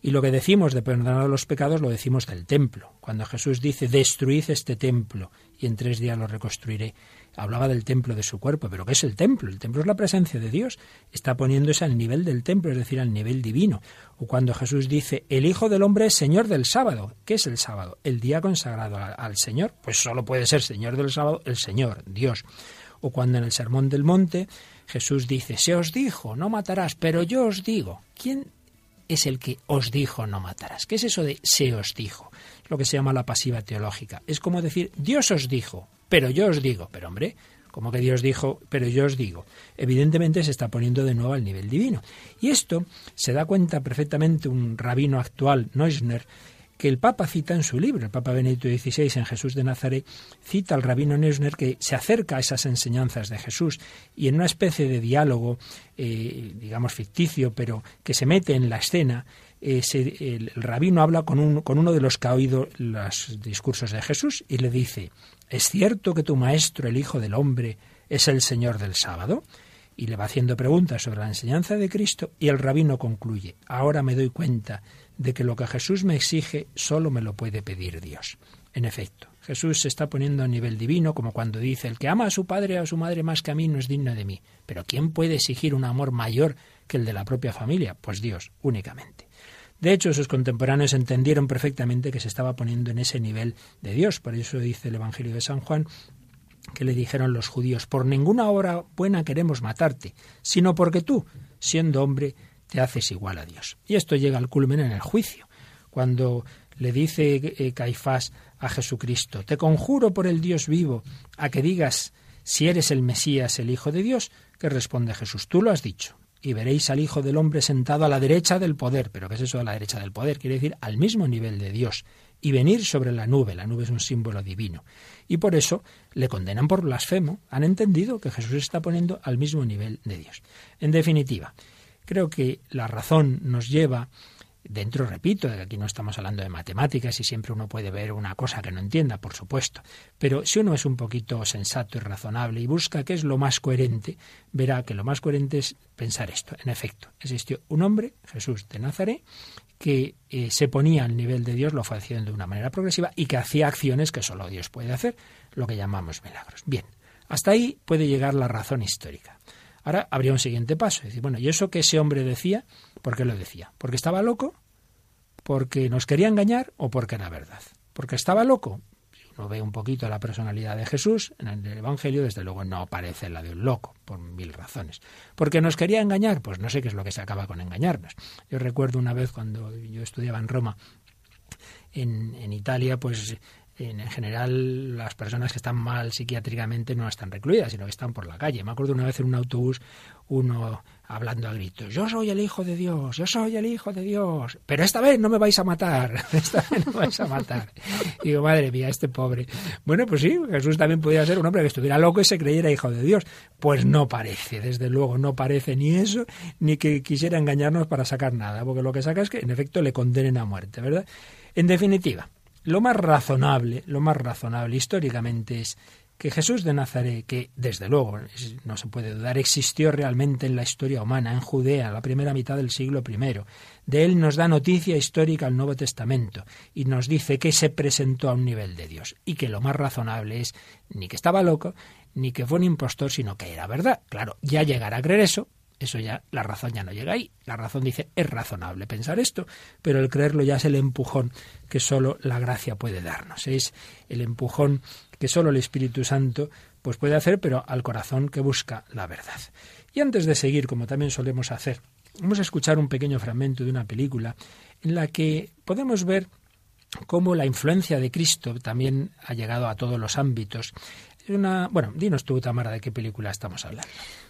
A: Y lo que decimos de perdonar los pecados lo decimos del templo. Cuando Jesús dice, destruid este templo y en tres días lo reconstruiré, hablaba del templo de su cuerpo, pero ¿qué es el templo? El templo es la presencia de Dios, está poniéndose al nivel del templo, es decir, al nivel divino. O cuando Jesús dice, el Hijo del Hombre es Señor del sábado. ¿Qué es el sábado? El día consagrado al Señor. Pues solo puede ser Señor del sábado el Señor, Dios. O cuando en el Sermón del Monte Jesús dice, se os dijo, no matarás, pero yo os digo. ¿Quién es el que os dijo no matarás? ¿Qué es eso de se os dijo? Lo que se llama la pasiva teológica. Es como decir, Dios os dijo, pero yo os digo, pero hombre, como que Dios dijo, pero yo os digo. Evidentemente se está poniendo de nuevo al nivel divino. Y esto se da cuenta perfectamente un rabino actual, Neusner, que el Papa cita en su libro, el Papa Benedicto XVI en Jesús de Nazaret, cita al rabino Neusner que se acerca a esas enseñanzas de Jesús y en una especie de diálogo, eh, digamos ficticio, pero que se mete en la escena, el, rabino habla con uno de los que ha oído los discursos de Jesús y le dice, ¿es cierto que tu maestro, el Hijo del Hombre, es el Señor del sábado? Y le va haciendo preguntas sobre la enseñanza de Cristo y el rabino concluye, ahora me doy cuenta de que lo que Jesús me exige solo me lo puede pedir Dios. En efecto, Jesús se está poniendo a nivel divino, como cuando dice, el que ama a su padre o a su madre más que a mí no es digno de mí. Pero ¿quién puede exigir un amor mayor que el de la propia familia? Pues Dios, únicamente. De hecho, sus contemporáneos entendieron perfectamente que se estaba poniendo en ese nivel de Dios. Por eso dice el Evangelio de San Juan que le dijeron los judíos, por ninguna obra buena queremos matarte, sino porque tú, siendo hombre, te haces igual a Dios. Y esto llega al culmen en el juicio, cuando le dice eh, Caifás a Jesucristo, te conjuro por el Dios vivo a que digas si eres el Mesías, el Hijo de Dios, que responde Jesús, tú lo has dicho, y veréis al Hijo del Hombre sentado a la derecha del poder. ¿Pero qué es eso a la derecha del poder? Quiere decir al mismo nivel de Dios. Y venir sobre la nube. La nube es un símbolo divino. Y por eso le condenan por blasfemo. Han entendido que Jesús está poniendo al mismo nivel de Dios. En definitiva, creo que la razón nos lleva Dentro, repito, aquí no estamos hablando de matemáticas y siempre uno puede ver una cosa que no entienda, por supuesto. Pero si uno es un poquito sensato y razonable y busca qué es lo más coherente, verá que lo más coherente es pensar esto. En efecto, existió un hombre, Jesús de Nazaret, que eh, se ponía al nivel de Dios, lo fue haciendo de una manera progresiva y que hacía acciones que solo Dios puede hacer, lo que llamamos milagros. Bien, hasta ahí puede llegar la razón histórica. Ahora habría un siguiente paso, es decir, bueno, ¿y eso que ese hombre decía? ¿Por qué lo decía? ¿Porque estaba loco? ¿Porque nos quería engañar o porque era verdad? ¿Porque estaba loco? Si uno ve un poquito la personalidad de Jesús en el Evangelio, desde luego no parece la de un loco, por mil razones. ¿Porque nos quería engañar? Pues no sé qué es lo que se acaba con engañarnos. Yo recuerdo una vez cuando yo estudiaba en Roma, en, en Italia, pues en general las personas que están mal psiquiátricamente no están recluidas, sino que están por la calle. Me acuerdo una vez en un autobús uno hablando a gritos, yo soy el hijo de Dios, yo soy el hijo de Dios, pero esta vez no me vais a matar, esta vez no me vais a matar. Y digo, madre mía, este pobre. Bueno, pues sí, Jesús también podía ser un hombre que estuviera loco y se creyera hijo de Dios. Pues no parece, desde luego, no parece ni eso, ni que quisiera engañarnos para sacar nada, porque lo que saca es que en efecto le condenen a muerte, ¿verdad? En definitiva, lo más razonable, lo más razonable históricamente es que Jesús de Nazaret, que desde luego no se puede dudar, existió realmente en la historia humana, en Judea, la primera mitad del siglo I. De él nos da noticia histórica el Nuevo Testamento y nos dice que se presentó a un nivel de Dios y que lo más razonable es ni que estaba loco, ni que fue un impostor, sino que era verdad. Claro, ya llegar a creer eso, eso ya, la razón ya no llega ahí. La razón dice, es razonable pensar esto, pero el creerlo ya es el empujón que solo la gracia puede darnos. Es el empujón que solo el Espíritu Santo pues puede hacer, pero al corazón que busca la verdad. Y antes de seguir, como también solemos hacer, vamos a escuchar un pequeño fragmento de una película en la que podemos ver cómo la influencia de Cristo también ha llegado a todos los ámbitos. Una, bueno, dinos tú, Tamara, de qué película estamos hablando.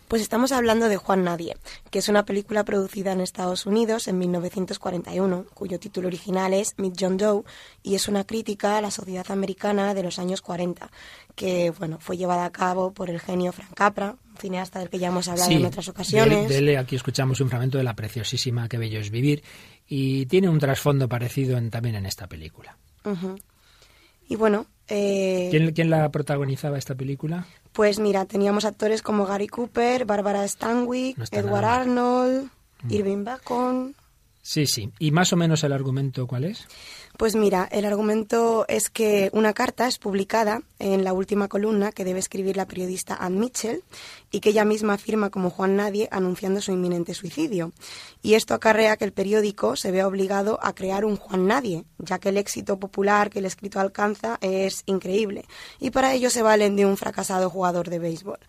C: Pues estamos hablando de Juan Nadie, que es una película producida en Estados Unidos en 1941, cuyo título original es Meet John Doe y es una crítica a la sociedad americana de los años 40, que bueno, fue llevada a cabo por el genio Frank Capra, un cineasta del que ya hemos hablado en otras ocasiones.
A: De, de, aquí escuchamos un fragmento de la preciosísima Que bello es vivir y tiene un trasfondo parecido en, también en esta película.
C: Uh -huh. Y bueno... Eh,
A: ¿Quién, ¿Quién la protagonizaba esta película?
C: Pues mira, teníamos actores como Gary Cooper, Barbara Stanwyck,
A: No
C: Edward
A: nada.
C: Arnold, Irving Bacon.
A: Sí, sí. ¿Y más o menos el argumento cuál es?
C: Pues mira, el argumento es que una carta es publicada en la última columna que debe escribir la periodista Ann Mitchell y que ella misma firma como Juan Nadie anunciando su inminente suicidio. Y esto acarrea que el periódico se vea obligado a crear un Juan Nadie, ya que el éxito popular que el escrito alcanza es increíble. Y para ello se valen de un fracasado jugador de béisbol.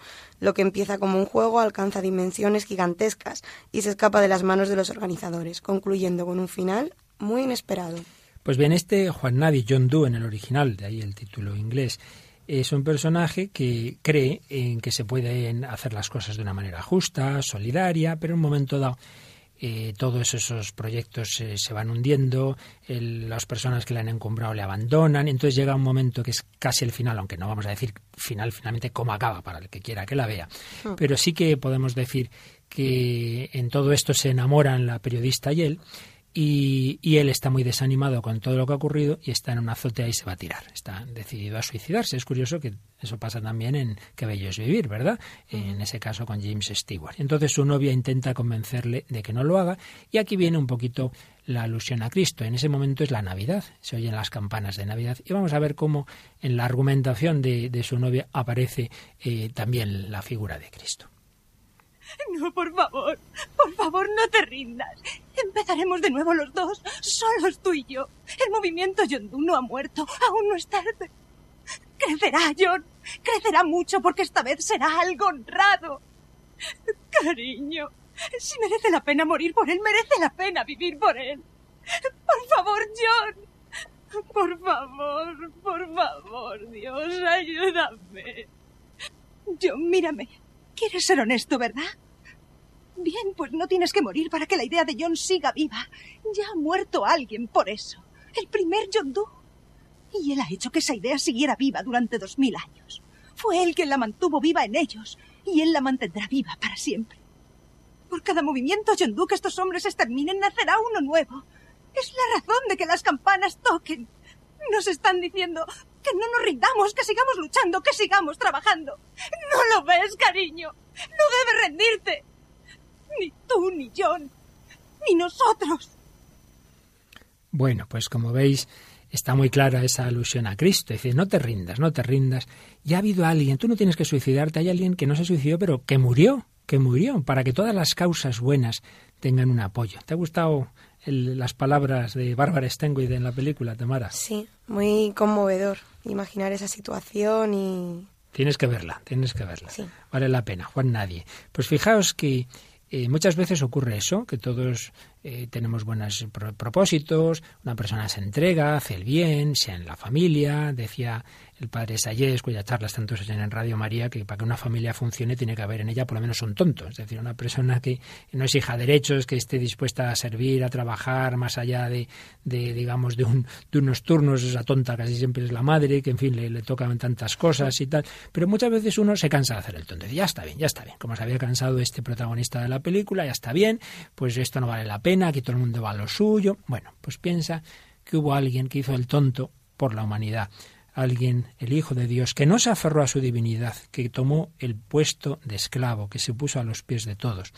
C: Lo que empieza como un juego alcanza dimensiones gigantescas y se escapa de las manos de los organizadores, concluyendo con un final muy inesperado.
A: Pues bien, este Juan Nadie, John Doe en el original, de ahí el título inglés, es un personaje que cree en que se pueden hacer las cosas de una manera justa, solidaria, pero en un momento dado eh, todos esos proyectos eh, se van hundiendo, el- las personas que le han encumbrado le abandonan, entonces llega un momento que es casi el final, aunque no vamos a decir final, finalmente cómo acaba para el que quiera que la vea, pero sí que podemos decir que en todo esto se enamoran la periodista y él, y, él está muy desanimado con todo lo que ha ocurrido y está en una azotea y se va a tirar. Está decidido a suicidarse. Es curioso que eso pasa también en Qué bello es vivir, ¿verdad? En ese caso con James Stewart. Entonces su novia intenta convencerle de que no lo haga y aquí viene un poquito la alusión a Cristo. En ese momento es la Navidad, se oyen las campanas de Navidad y vamos a ver cómo en la argumentación de, de su novia aparece eh, también la figura de Cristo.
F: No, por favor, por favor, no te rindas. Empezaremos de nuevo los dos, solos tú y yo. El movimiento Yondu no ha muerto, aún no es tarde. Crecerá, John, crecerá mucho porque esta vez será algo honrado. Cariño, si merece la pena morir por él, merece la pena vivir por él. Por favor, John. Por favor, por favor, Dios, ayúdame. John, mírame. Quieres ser honesto, ¿verdad? Bien, pues no tienes que morir para que la idea de John siga viva. Ya ha muerto alguien por eso. El primer John Doe. Y él ha hecho que esa idea siguiera viva durante dos mil años. Fue él quien la mantuvo viva en ellos. Y él la mantendrá viva para siempre. Por cada movimiento John Doe que estos hombres exterminen, nacerá uno nuevo. Es la razón de que las campanas toquen. Nos están diciendo que no nos rindamos, que sigamos luchando, que sigamos trabajando. ¿No lo ves, cariño? No debes rendirte. Ni tú, ni John, ni nosotros.
A: Bueno, pues como veis, está muy clara esa alusión a Cristo. Dice, no te rindas, no te rindas. Ya ha habido alguien, tú no tienes que suicidarte, hay alguien que no se suicidó, pero que murió, que murió, para que todas las causas buenas tengan un apoyo. ¿Te ha gustado el, las palabras de Bárbara Stenway en la película, Tamara?
C: Sí, muy conmovedor imaginar esa situación y...
A: Tienes que verla, tienes que verla.
C: Sí.
A: Vale la pena, Juan Nadie. Pues fijaos que eh, muchas veces ocurre eso, que todos eh, tenemos buenos pro propósitos, una persona se entrega, hace el bien, sea en la familia, decía el padre Sayés, cuya charla tanto se en Radio María, que para que una familia funcione tiene que haber en ella por lo menos un tonto, es decir, una persona que no de derechos, que esté dispuesta a servir, a trabajar más allá de, de digamos, de, un, de unos turnos, esa tonta casi siempre es la madre, que en fin le, le tocan tantas cosas y tal, pero muchas veces uno se cansa de hacer el tonto, ya está bien, ya está bien, como se había cansado este protagonista de la película, ya está bien, pues esto no vale la pena, aquí todo el mundo va a lo suyo, bueno, pues piensa que hubo alguien que hizo el tonto por la humanidad alguien, el Hijo de Dios, que no se aferró a su divinidad, que tomó el puesto de esclavo, que se puso a los pies de todos,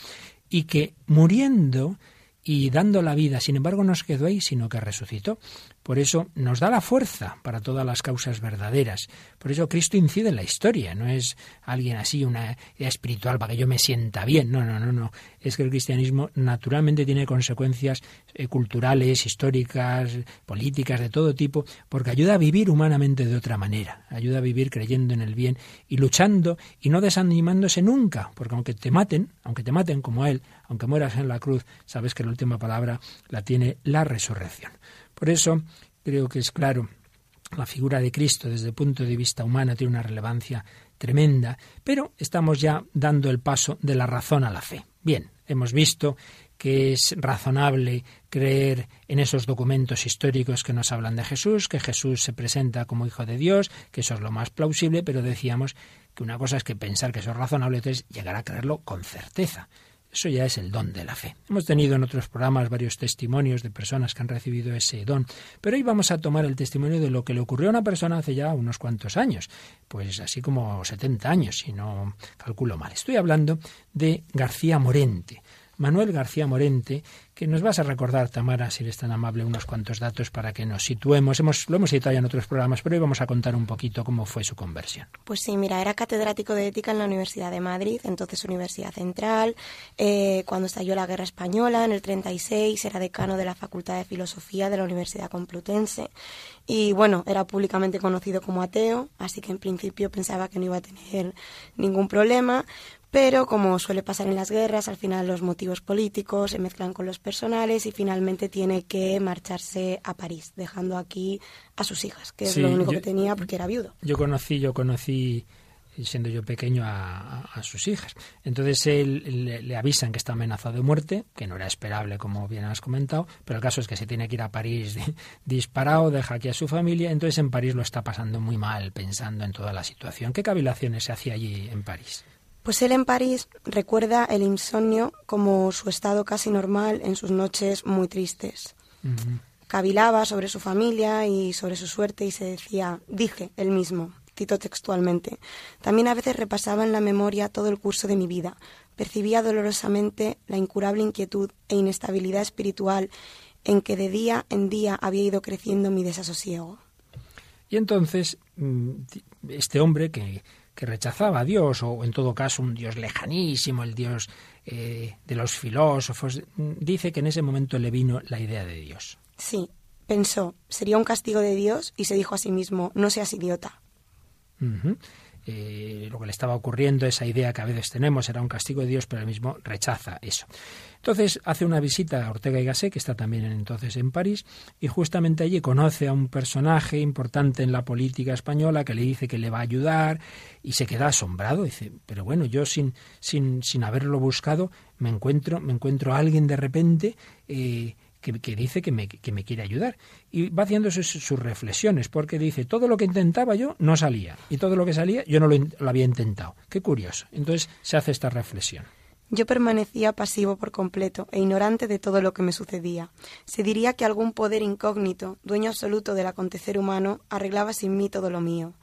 A: y que muriendo y dando la vida, sin embargo, no se quedó ahí, sino que resucitó. Por eso nos da la fuerza para todas las causas verdaderas. Por eso Cristo incide en la historia, no es alguien así, una idea espiritual para que yo me sienta bien. No, no, no, no. Es que el cristianismo naturalmente tiene consecuencias eh, culturales, históricas, políticas, de todo tipo, porque ayuda a vivir humanamente de otra manera. Ayuda a vivir creyendo en el bien y luchando y no desanimándose nunca, porque aunque te maten, aunque te maten como él, aunque mueras en la cruz, sabes que la última palabra la tiene la resurrección. Por eso creo que es claro, la figura de Cristo desde el punto de vista humano tiene una relevancia tremenda, pero estamos ya dando el paso de la razón a la fe. Bien, hemos visto que es razonable creer en esos documentos históricos que nos hablan de Jesús, que Jesús se presenta como Hijo de Dios, que eso es lo más plausible, pero decíamos que una cosa es que pensar que eso es razonable, entonces llegar a creerlo con certeza. Eso ya es el don de la fe. Hemos tenido en otros programas varios testimonios de personas que han recibido ese don, pero hoy vamos a tomar el testimonio de lo que le ocurrió a una persona hace ya unos cuantos años, pues así como 70 años, si no calculo mal. Estoy hablando de García Morente. Manuel García Morente, que nos vas a recordar, Tamara, si eres tan amable, unos cuantos datos para que nos situemos. Hemos, lo hemos citado ya en otros programas, pero hoy vamos a contar un poquito cómo fue su conversión.
C: Pues sí, mira, era catedrático de ética en la Universidad de Madrid, entonces Universidad Central. Eh, cuando estalló la Guerra Española, en el 36, era decano de la Facultad de Filosofía de la Universidad Complutense. Y bueno, era públicamente conocido como ateo, así que en principio pensaba que no iba a tener ningún problema. Pero como suele pasar en las guerras, al final los motivos políticos se mezclan con los personales y finalmente tiene que marcharse a París, dejando aquí a sus hijas, que
A: Sí,
C: es lo único
A: yo-
C: que tenía porque era viudo.
A: Yo conocí, yo conocí, siendo yo pequeño, a, a- sus hijas. Entonces él, le, le avisan que está amenazado de muerte, que no era esperable, como bien has comentado, pero el caso es que se tiene que ir a París di- disparado, deja aquí a su familia, entonces en París lo está pasando muy mal, pensando en toda la situación. ¿Qué cavilaciones se hacía allí en París?
C: Pues él en París recuerda el insomnio como su estado casi normal en sus noches muy tristes. Cavilaba sobre su familia y sobre su suerte y se decía, dije él mismo, cito textualmente, también a veces repasaba en la memoria todo el curso de mi vida, percibía dolorosamente la incurable inquietud e inestabilidad espiritual en que de día en día había ido creciendo mi desasosiego.
A: Y entonces, mm, este hombre que, que rechazaba a Dios, o en todo caso un Dios lejanísimo, el Dios eh, de los filósofos, mm, dice que en ese momento le vino la idea de Dios.
C: Sí, pensó, sería un castigo de Dios y se dijo a sí mismo, no seas idiota.
A: Eh, lo que le estaba ocurriendo, esa idea que a veces tenemos, era un castigo de Dios, pero él mismo rechaza eso. Entonces hace una visita a Ortega y Gasset, que está también entonces en París, y justamente allí conoce a un personaje importante en la política española que le dice que le va a ayudar y se queda asombrado. Dice, pero bueno, yo sin, sin, sin haberlo buscado me encuentro, me encuentro a alguien de repente eh, que, dice que me, que me quiere ayudar. Y va haciendo sus, reflexiones, porque dice, todo lo que intentaba yo no salía, y todo lo que salía yo no lo, lo había intentado. Qué curioso. Entonces se hace esta reflexión.
C: Yo permanecía pasivo por completo e ignorante de todo lo que me sucedía. Se diría que algún poder incógnito, dueño absoluto del acontecer humano, arreglaba sin mí todo lo mío.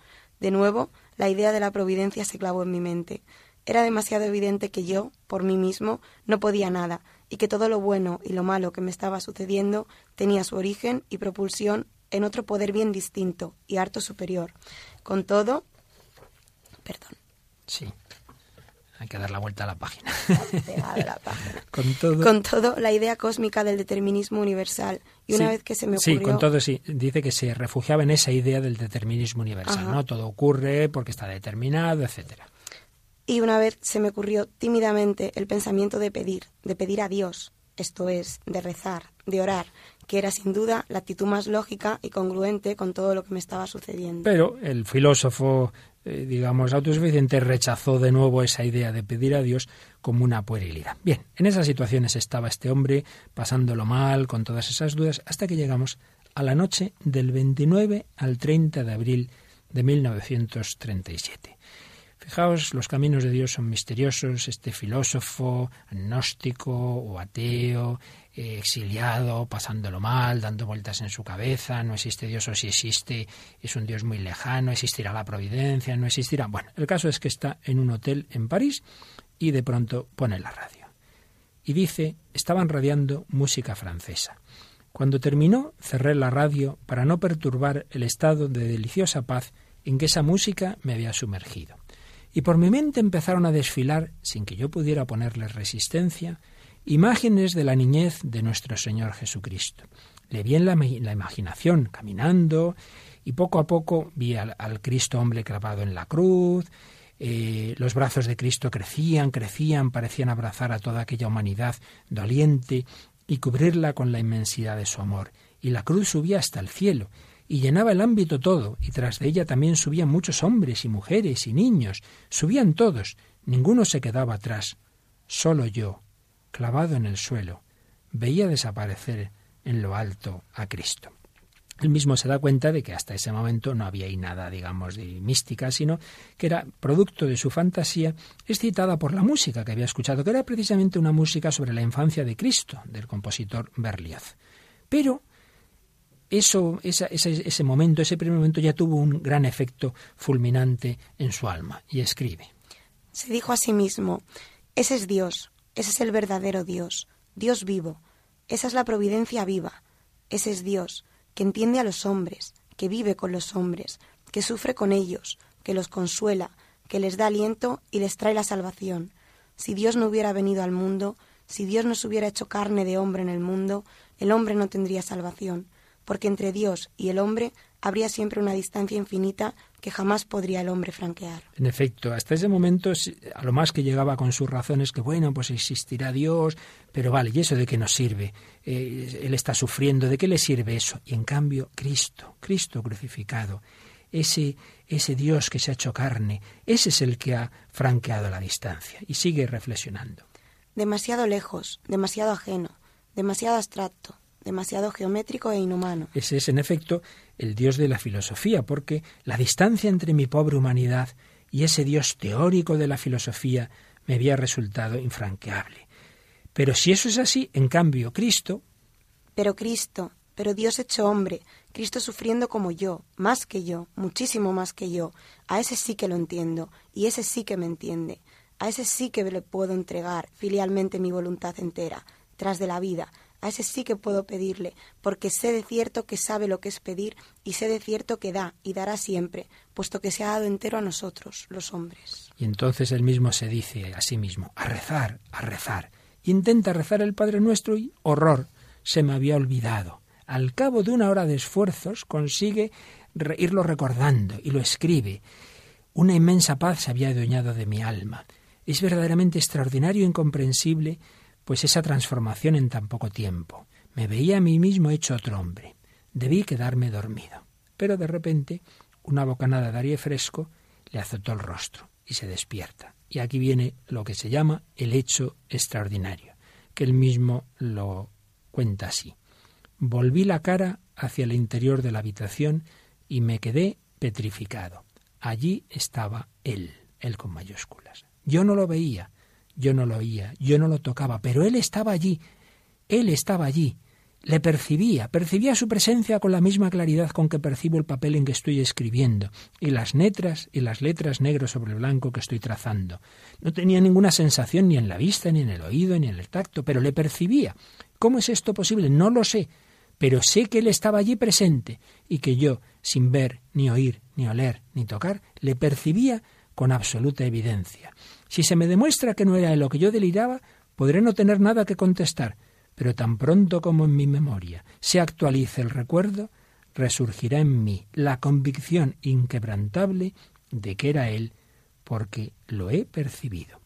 C: De nuevo, la idea de la providencia se clavó en mi mente. Era demasiado evidente que yo, por mí mismo, no podía nada, y que todo lo bueno y lo malo que me estaba sucediendo tenía su origen y propulsión en otro poder bien distinto y harto superior. Con todo, perdón,
A: Sí. Hay que dar la vuelta a la página.
C: la página.
A: con todo.
C: Con todo, la idea cósmica del determinismo universal. Y una
A: Sí,
C: vez que se me
A: Sí,
C: ocurrió...
A: con todo sí. Dice que se refugiaba en esa idea del determinismo universal,
C: Ajá.
A: ¿no? Todo ocurre porque está determinado, etcétera.
C: Y una vez se me ocurrió tímidamente el pensamiento de pedir, de pedir a Dios, esto es, de rezar, de orar, que era sin duda la actitud más lógica y congruente con todo lo que me estaba sucediendo.
A: Pero el filósofo, eh, digamos, autosuficiente rechazó de nuevo esa idea de pedir a Dios como una puerilidad. Bien, en esas situaciones estaba este hombre pasándolo mal, con todas esas dudas, hasta que llegamos a la noche del 29 al 30 de abril de 1937. Fijaos, los caminos de Dios son misteriosos. Este filósofo, agnóstico o ateo, eh, exiliado, pasándolo mal, dando vueltas en su cabeza, no existe Dios o si existe, es un Dios muy lejano, existirá la providencia, no existirá. Bueno, el caso es que está en un hotel en París y de pronto pone la radio. Y dice, estaban radiando música francesa. Cuando terminó, cerré la radio para no perturbar el estado de deliciosa paz en que esa música me había sumergido. Y por mi mente empezaron a desfilar, sin que yo pudiera ponerles resistencia, imágenes de la niñez de nuestro Señor Jesucristo. Le vi en la, imaginación, caminando, y poco a poco vi al, al Cristo hombre clavado en la cruz, eh, los brazos de Cristo crecían, crecían, parecían abrazar a toda aquella humanidad doliente y cubrirla con la inmensidad de su amor. Y la cruz subía hasta el cielo y llenaba el ámbito todo, y tras de ella también subían muchos hombres y mujeres y niños, subían todos, ninguno se quedaba atrás. Solo yo, clavado en el suelo, veía desaparecer en lo alto a Cristo. Él mismo se da cuenta de que hasta ese momento no había ahí nada, digamos, de mística, sino que era producto de su fantasía, excitada por la música que había escuchado, que era precisamente una música sobre la infancia de Cristo, del compositor Berlioz. Pero eso, ese, ese momento, ese primer momento ya tuvo un gran efecto fulminante en su alma, y escribe.
C: Se dijo a sí mismo, ese es Dios, ese es el verdadero Dios, Dios vivo, esa es la providencia viva, ese es Dios, que entiende a los hombres, que vive con los hombres, que sufre con ellos, que los consuela, que les da aliento y les trae la salvación. Si Dios no hubiera venido al mundo, si Dios no se hubiera hecho carne de hombre en el mundo, el hombre no tendría salvación, porque entre Dios y el hombre habría siempre una distancia infinita que jamás podría el hombre franquear.
A: En efecto, hasta ese momento, a lo más que llegaba con sus razones, que bueno, pues existirá Dios, pero vale, ¿y eso de qué nos sirve? Eh, él está sufriendo, ¿de qué le sirve eso? Y en cambio, Cristo, Cristo crucificado, ese, ese Dios que se ha hecho carne, ese es el que ha franqueado la distancia. Y sigue reflexionando.
C: demasiado lejos, demasiado ajeno, demasiado abstracto, demasiado geométrico e inhumano.
A: Ese es, en efecto, el Dios de la filosofía, porque la distancia entre mi pobre humanidad y ese Dios teórico de la filosofía me había resultado infranqueable. Pero si eso es así, en cambio, Cristo...
C: Pero Cristo, pero Dios hecho hombre, Cristo sufriendo como yo, más que yo, muchísimo más que yo, a ese sí que lo entiendo, y ese sí que me entiende, a ese sí que le puedo entregar filialmente mi voluntad entera, tras de la vida, a ese sí que puedo pedirle, porque sé de cierto que sabe lo que es pedir y sé de cierto que da y dará siempre, puesto que se ha dado entero a nosotros, los hombres.
A: Y entonces él mismo se dice a sí mismo, a rezar, a rezar. Intenta rezar el Padre Nuestro y, horror, se me había olvidado. Al cabo de una hora de esfuerzos consigue irlo recordando y lo escribe. Una inmensa paz se había adueñado de mi alma. Es verdaderamente extraordinario e incomprensible pues esa transformación en tan poco tiempo. Me veía a mí mismo hecho otro hombre. Debí quedarme dormido. Pero de repente, una bocanada de aire fresco le azotó el rostro y se despierta. Y aquí viene lo que se llama el hecho extraordinario, que él mismo lo cuenta así. Volví la cara hacia el interior de la habitación y me quedé petrificado. Allí estaba él, él con mayúsculas. Yo no lo veía, yo no lo oía, yo no lo tocaba, pero él estaba allí, él estaba allí, le percibía, percibía su presencia con la misma claridad con que percibo el papel en que estoy escribiendo, y las letras y las letras negro sobre blanco que estoy trazando. No tenía ninguna sensación ni en la vista, ni en el oído, ni en el tacto, pero le percibía. ¿Cómo es esto posible? No lo sé, pero sé que él estaba allí presente, y que yo, sin ver, ni oír, ni oler, ni tocar, le percibía con absoluta evidencia. Si se me demuestra que no era lo que yo deliraba, podré no tener nada que contestar, pero tan pronto como en mi memoria se actualice el recuerdo, resurgirá en mí la convicción inquebrantable de que era Él, porque lo he percibido.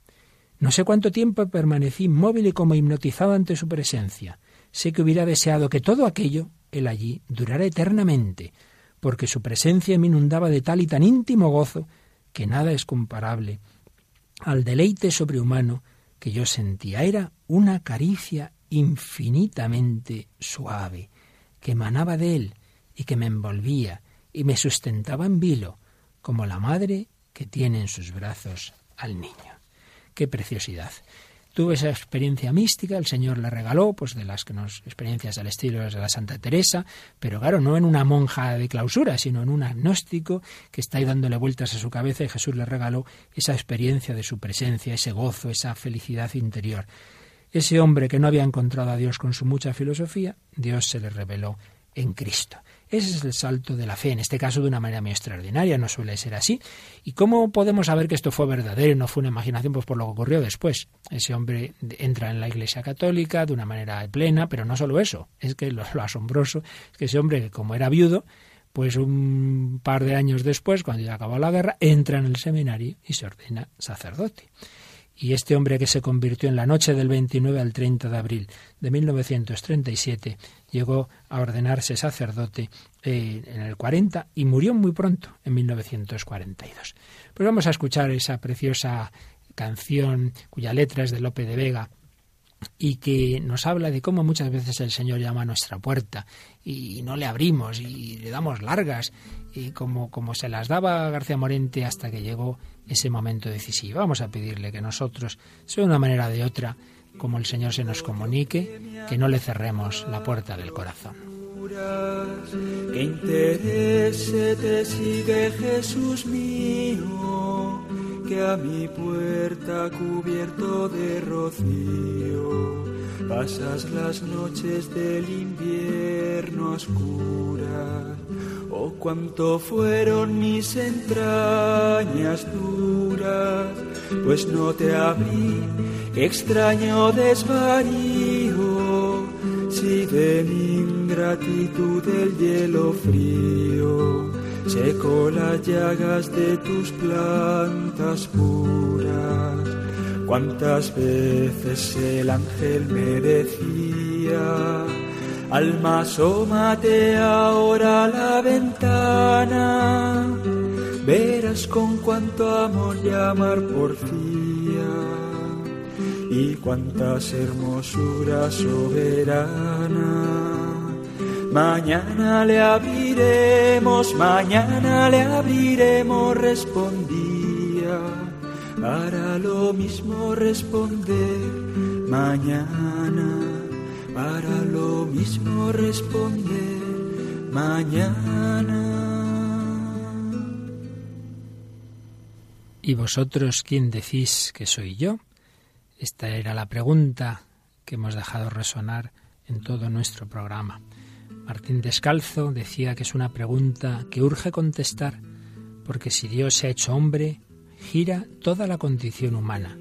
A: No sé cuánto tiempo permanecí inmóvil y como hipnotizado ante su presencia. Sé que hubiera deseado que todo aquello, Él allí, durara eternamente, porque su presencia me inundaba de tal y tan íntimo gozo que nada es comparable al deleite sobrehumano que yo sentía. Era una caricia infinitamente suave, que emanaba de él y que me envolvía y me sustentaba en vilo, como la madre que tiene en sus brazos al niño. ¡Qué preciosidad! Tuve esa experiencia mística, el Señor le regaló, pues de las que nos experiencias al estilo de la Santa Teresa, pero claro, no en una monja de clausura, sino en un agnóstico que está ahí dándole vueltas a su cabeza y Jesús le regaló esa experiencia de su presencia, ese gozo, esa felicidad interior. Ese hombre que no había encontrado a Dios con su mucha filosofía, Dios se le reveló en Cristo. Ese es el salto de la fe, en este caso de una manera muy extraordinaria, no suele ser así. ¿Y cómo podemos saber que esto fue verdadero y no fue una imaginación? Pues por lo que ocurrió después. Ese hombre entra en la Iglesia Católica de una manera plena, pero no solo eso, es que lo, asombroso es que ese hombre, como era viudo, pues un par de años después, cuando ya acabó la guerra, entra en el seminario y se ordena sacerdote. Y este hombre que se convirtió en la noche del 29 al 30 de abril de 1937 llegó a ordenarse sacerdote eh, en el 40 y murió muy pronto, en 1942. Pues vamos a escuchar esa preciosa canción cuya letra es de Lope de Vega y que nos habla de cómo muchas veces el Señor llama a nuestra puerta y no le abrimos y le damos largas y como, como se las daba García Morente hasta que llegó ese momento decisivo. Vamos a pedirle que nosotros, de una manera o de otra, como el Señor se nos comunique, que no le cerremos la puerta del corazón.
G: Que interese te sigue Jesús mío, que a mi puerta cubierto de rocío pasas las noches del invierno oscuras Oh, cuánto fueron mis entrañas duras, pues no te abrí, extraño desvarío, si de mi ingratitud el hielo frío secó las llagas de tus plantas puras. Cuántas veces el ángel me decía, Alma, asómate ahora a la ventana, verás con cuánto amor llamar porfía y cuántas hermosuras soberana. Mañana le abriremos, mañana le abriremos, respondía para lo mismo responder mañana, para lo mismo responder mañana.
A: ¿Y vosotros quién decís que soy yo? Esta era la pregunta que hemos dejado resonar en todo nuestro programa. Martín Descalzo decía que es una pregunta que urge contestar, porque si Dios se ha hecho hombre, gira toda la condición humana.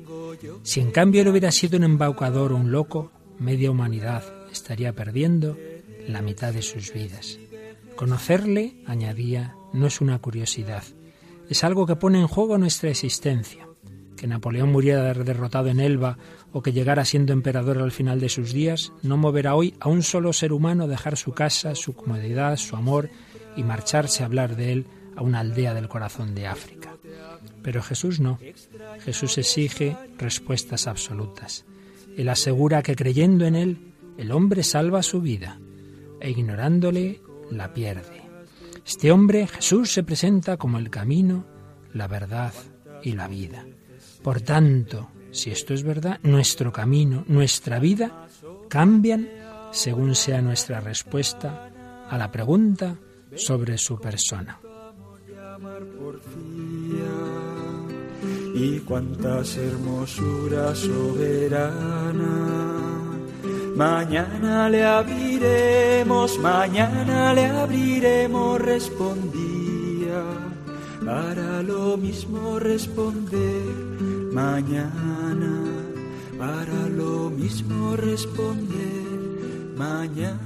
A: Si en cambio él hubiera sido un embaucador o un loco, media humanidad estaría perdiendo la mitad de sus vidas. Conocerle, añadía, no es una curiosidad, es algo que pone en juego nuestra existencia. Que Napoleón muriera derrotado en Elba o que llegara siendo emperador al final de sus días no moverá hoy a un solo ser humano dejar su casa, su comodidad, su amor y marcharse a hablar de él a una aldea del corazón de África. Pero Jesús no. Jesús exige respuestas absolutas. Él asegura que creyendo en Él, el hombre salva su vida e ignorándole la pierde. Este hombre, Jesús, se presenta como el camino, la verdad y la vida. Por tanto, si esto es verdad, nuestro camino, nuestra vida cambian según sea nuestra respuesta a la pregunta sobre su persona.
G: Y cuántas hermosuras soberana. Mañana le abriremos, mañana le abriremos, respondía. Para lo mismo responder, mañana. Para lo mismo responder, mañana.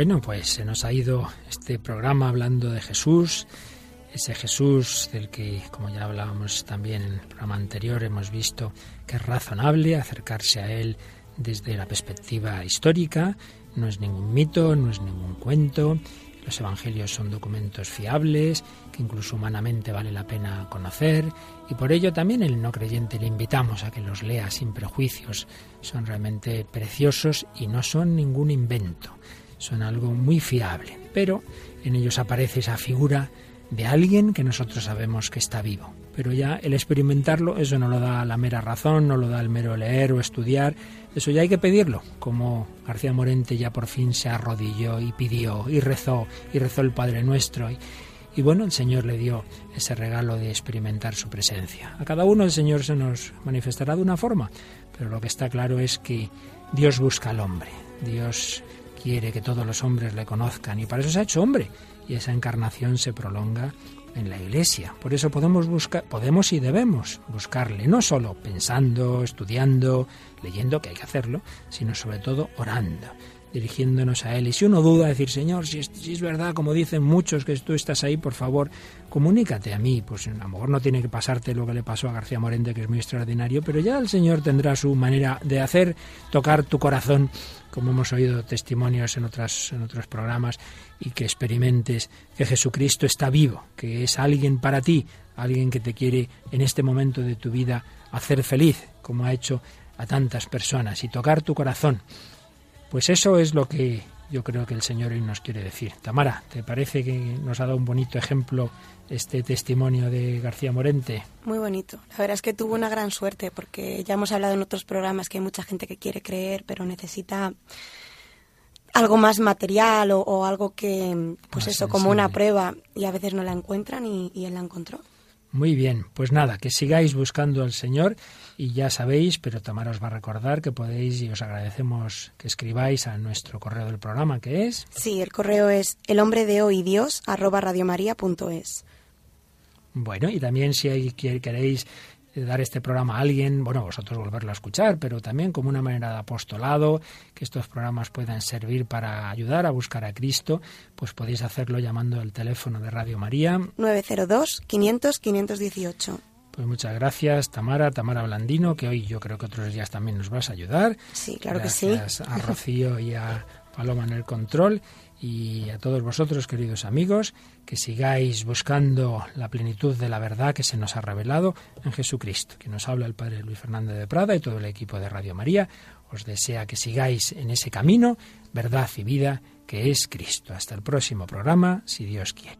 A: Bueno, pues se nos ha ido este programa hablando de Jesús, ese Jesús del que, como ya hablábamos también en el programa anterior, hemos visto que es razonable acercarse a él desde la perspectiva histórica, no es ningún mito, no es ningún cuento, los evangelios son documentos fiables que incluso humanamente vale la pena conocer. Y por ello también el no creyente le invitamos a que los lea sin prejuicios. Son realmente preciosos y no son ningún invento son algo muy fiable, pero en ellos aparece esa figura de alguien que nosotros sabemos que está vivo. Pero ya el experimentarlo, eso no lo da la mera razón, no lo da el mero leer o estudiar, eso ya hay que pedirlo, como García Morente ya por fin se arrodilló y pidió y rezó y rezó el Padre Nuestro. Y, bueno, el Señor le dio ese regalo de experimentar su presencia. A cada uno el Señor se nos manifestará de una forma, pero lo que está claro es que Dios busca al hombre. Dios quiere que todos los hombres le conozcan y para eso se ha hecho hombre y esa encarnación se prolonga en la iglesia. Por eso podemos buscar, podemos y debemos buscarle, no solo pensando, estudiando, leyendo, que hay que hacerlo, sino sobre todo orando, dirigiéndonos a Él. Y si uno duda, decir, Señor, si es, si es verdad, como dicen muchos, que tú estás ahí, por favor, comunícate a mí. Pues a lo mejor no tiene que pasarte lo que le pasó a García Morente, que es muy extraordinario, pero ya el Señor tendrá su manera de hacer tocar tu corazón como hemos oído testimonios en, otras, en otros programas, y que experimentes que Jesucristo está vivo, que es alguien para ti, alguien que te quiere en este momento de tu vida hacer feliz, como ha hecho a tantas personas, y tocar tu corazón. Pues eso es lo que yo creo que el Señor hoy nos quiere decir. Tamara, ¿te parece que nos ha dado un bonito ejemplo este testimonio de García Morente?
C: Muy bonito. La verdad es que tuvo una gran suerte porque ya hemos hablado en otros programas que hay mucha gente que quiere creer pero necesita algo más material o, algo que, pues eso, como una prueba y a veces no la encuentran y, y él la encontró.
A: Muy bien, pues nada, que sigáis buscando al Señor y ya sabéis, pero Tamara os va a recordar que podéis y os agradecemos que escribáis a nuestro correo del programa, que es...
C: Sí, el correo es el hombre de hoy Dios arroba radiomaria.es.
A: Bueno, y también si queréis dar este programa a alguien, bueno, vosotros volverlo a escuchar, pero también como una manera de apostolado, que estos programas puedan servir para ayudar a buscar a Cristo, pues podéis hacerlo llamando al teléfono de Radio María.
C: 902-500-518
A: Pues muchas gracias, Tamara, Tamara Blandino, que hoy yo creo que otros días también nos vas a ayudar.
C: Sí, claro que sí.
A: Gracias a Rocío y a Paloma en el control y a todos vosotros, queridos amigos, que sigáis buscando la plenitud de la verdad que se nos ha revelado en Jesucristo. Que nos habla el Padre Luis Fernández de Prada y todo el equipo de Radio María. Os desea que sigáis en ese camino, verdad y vida, que es Cristo. Hasta el próximo programa, si Dios quiere.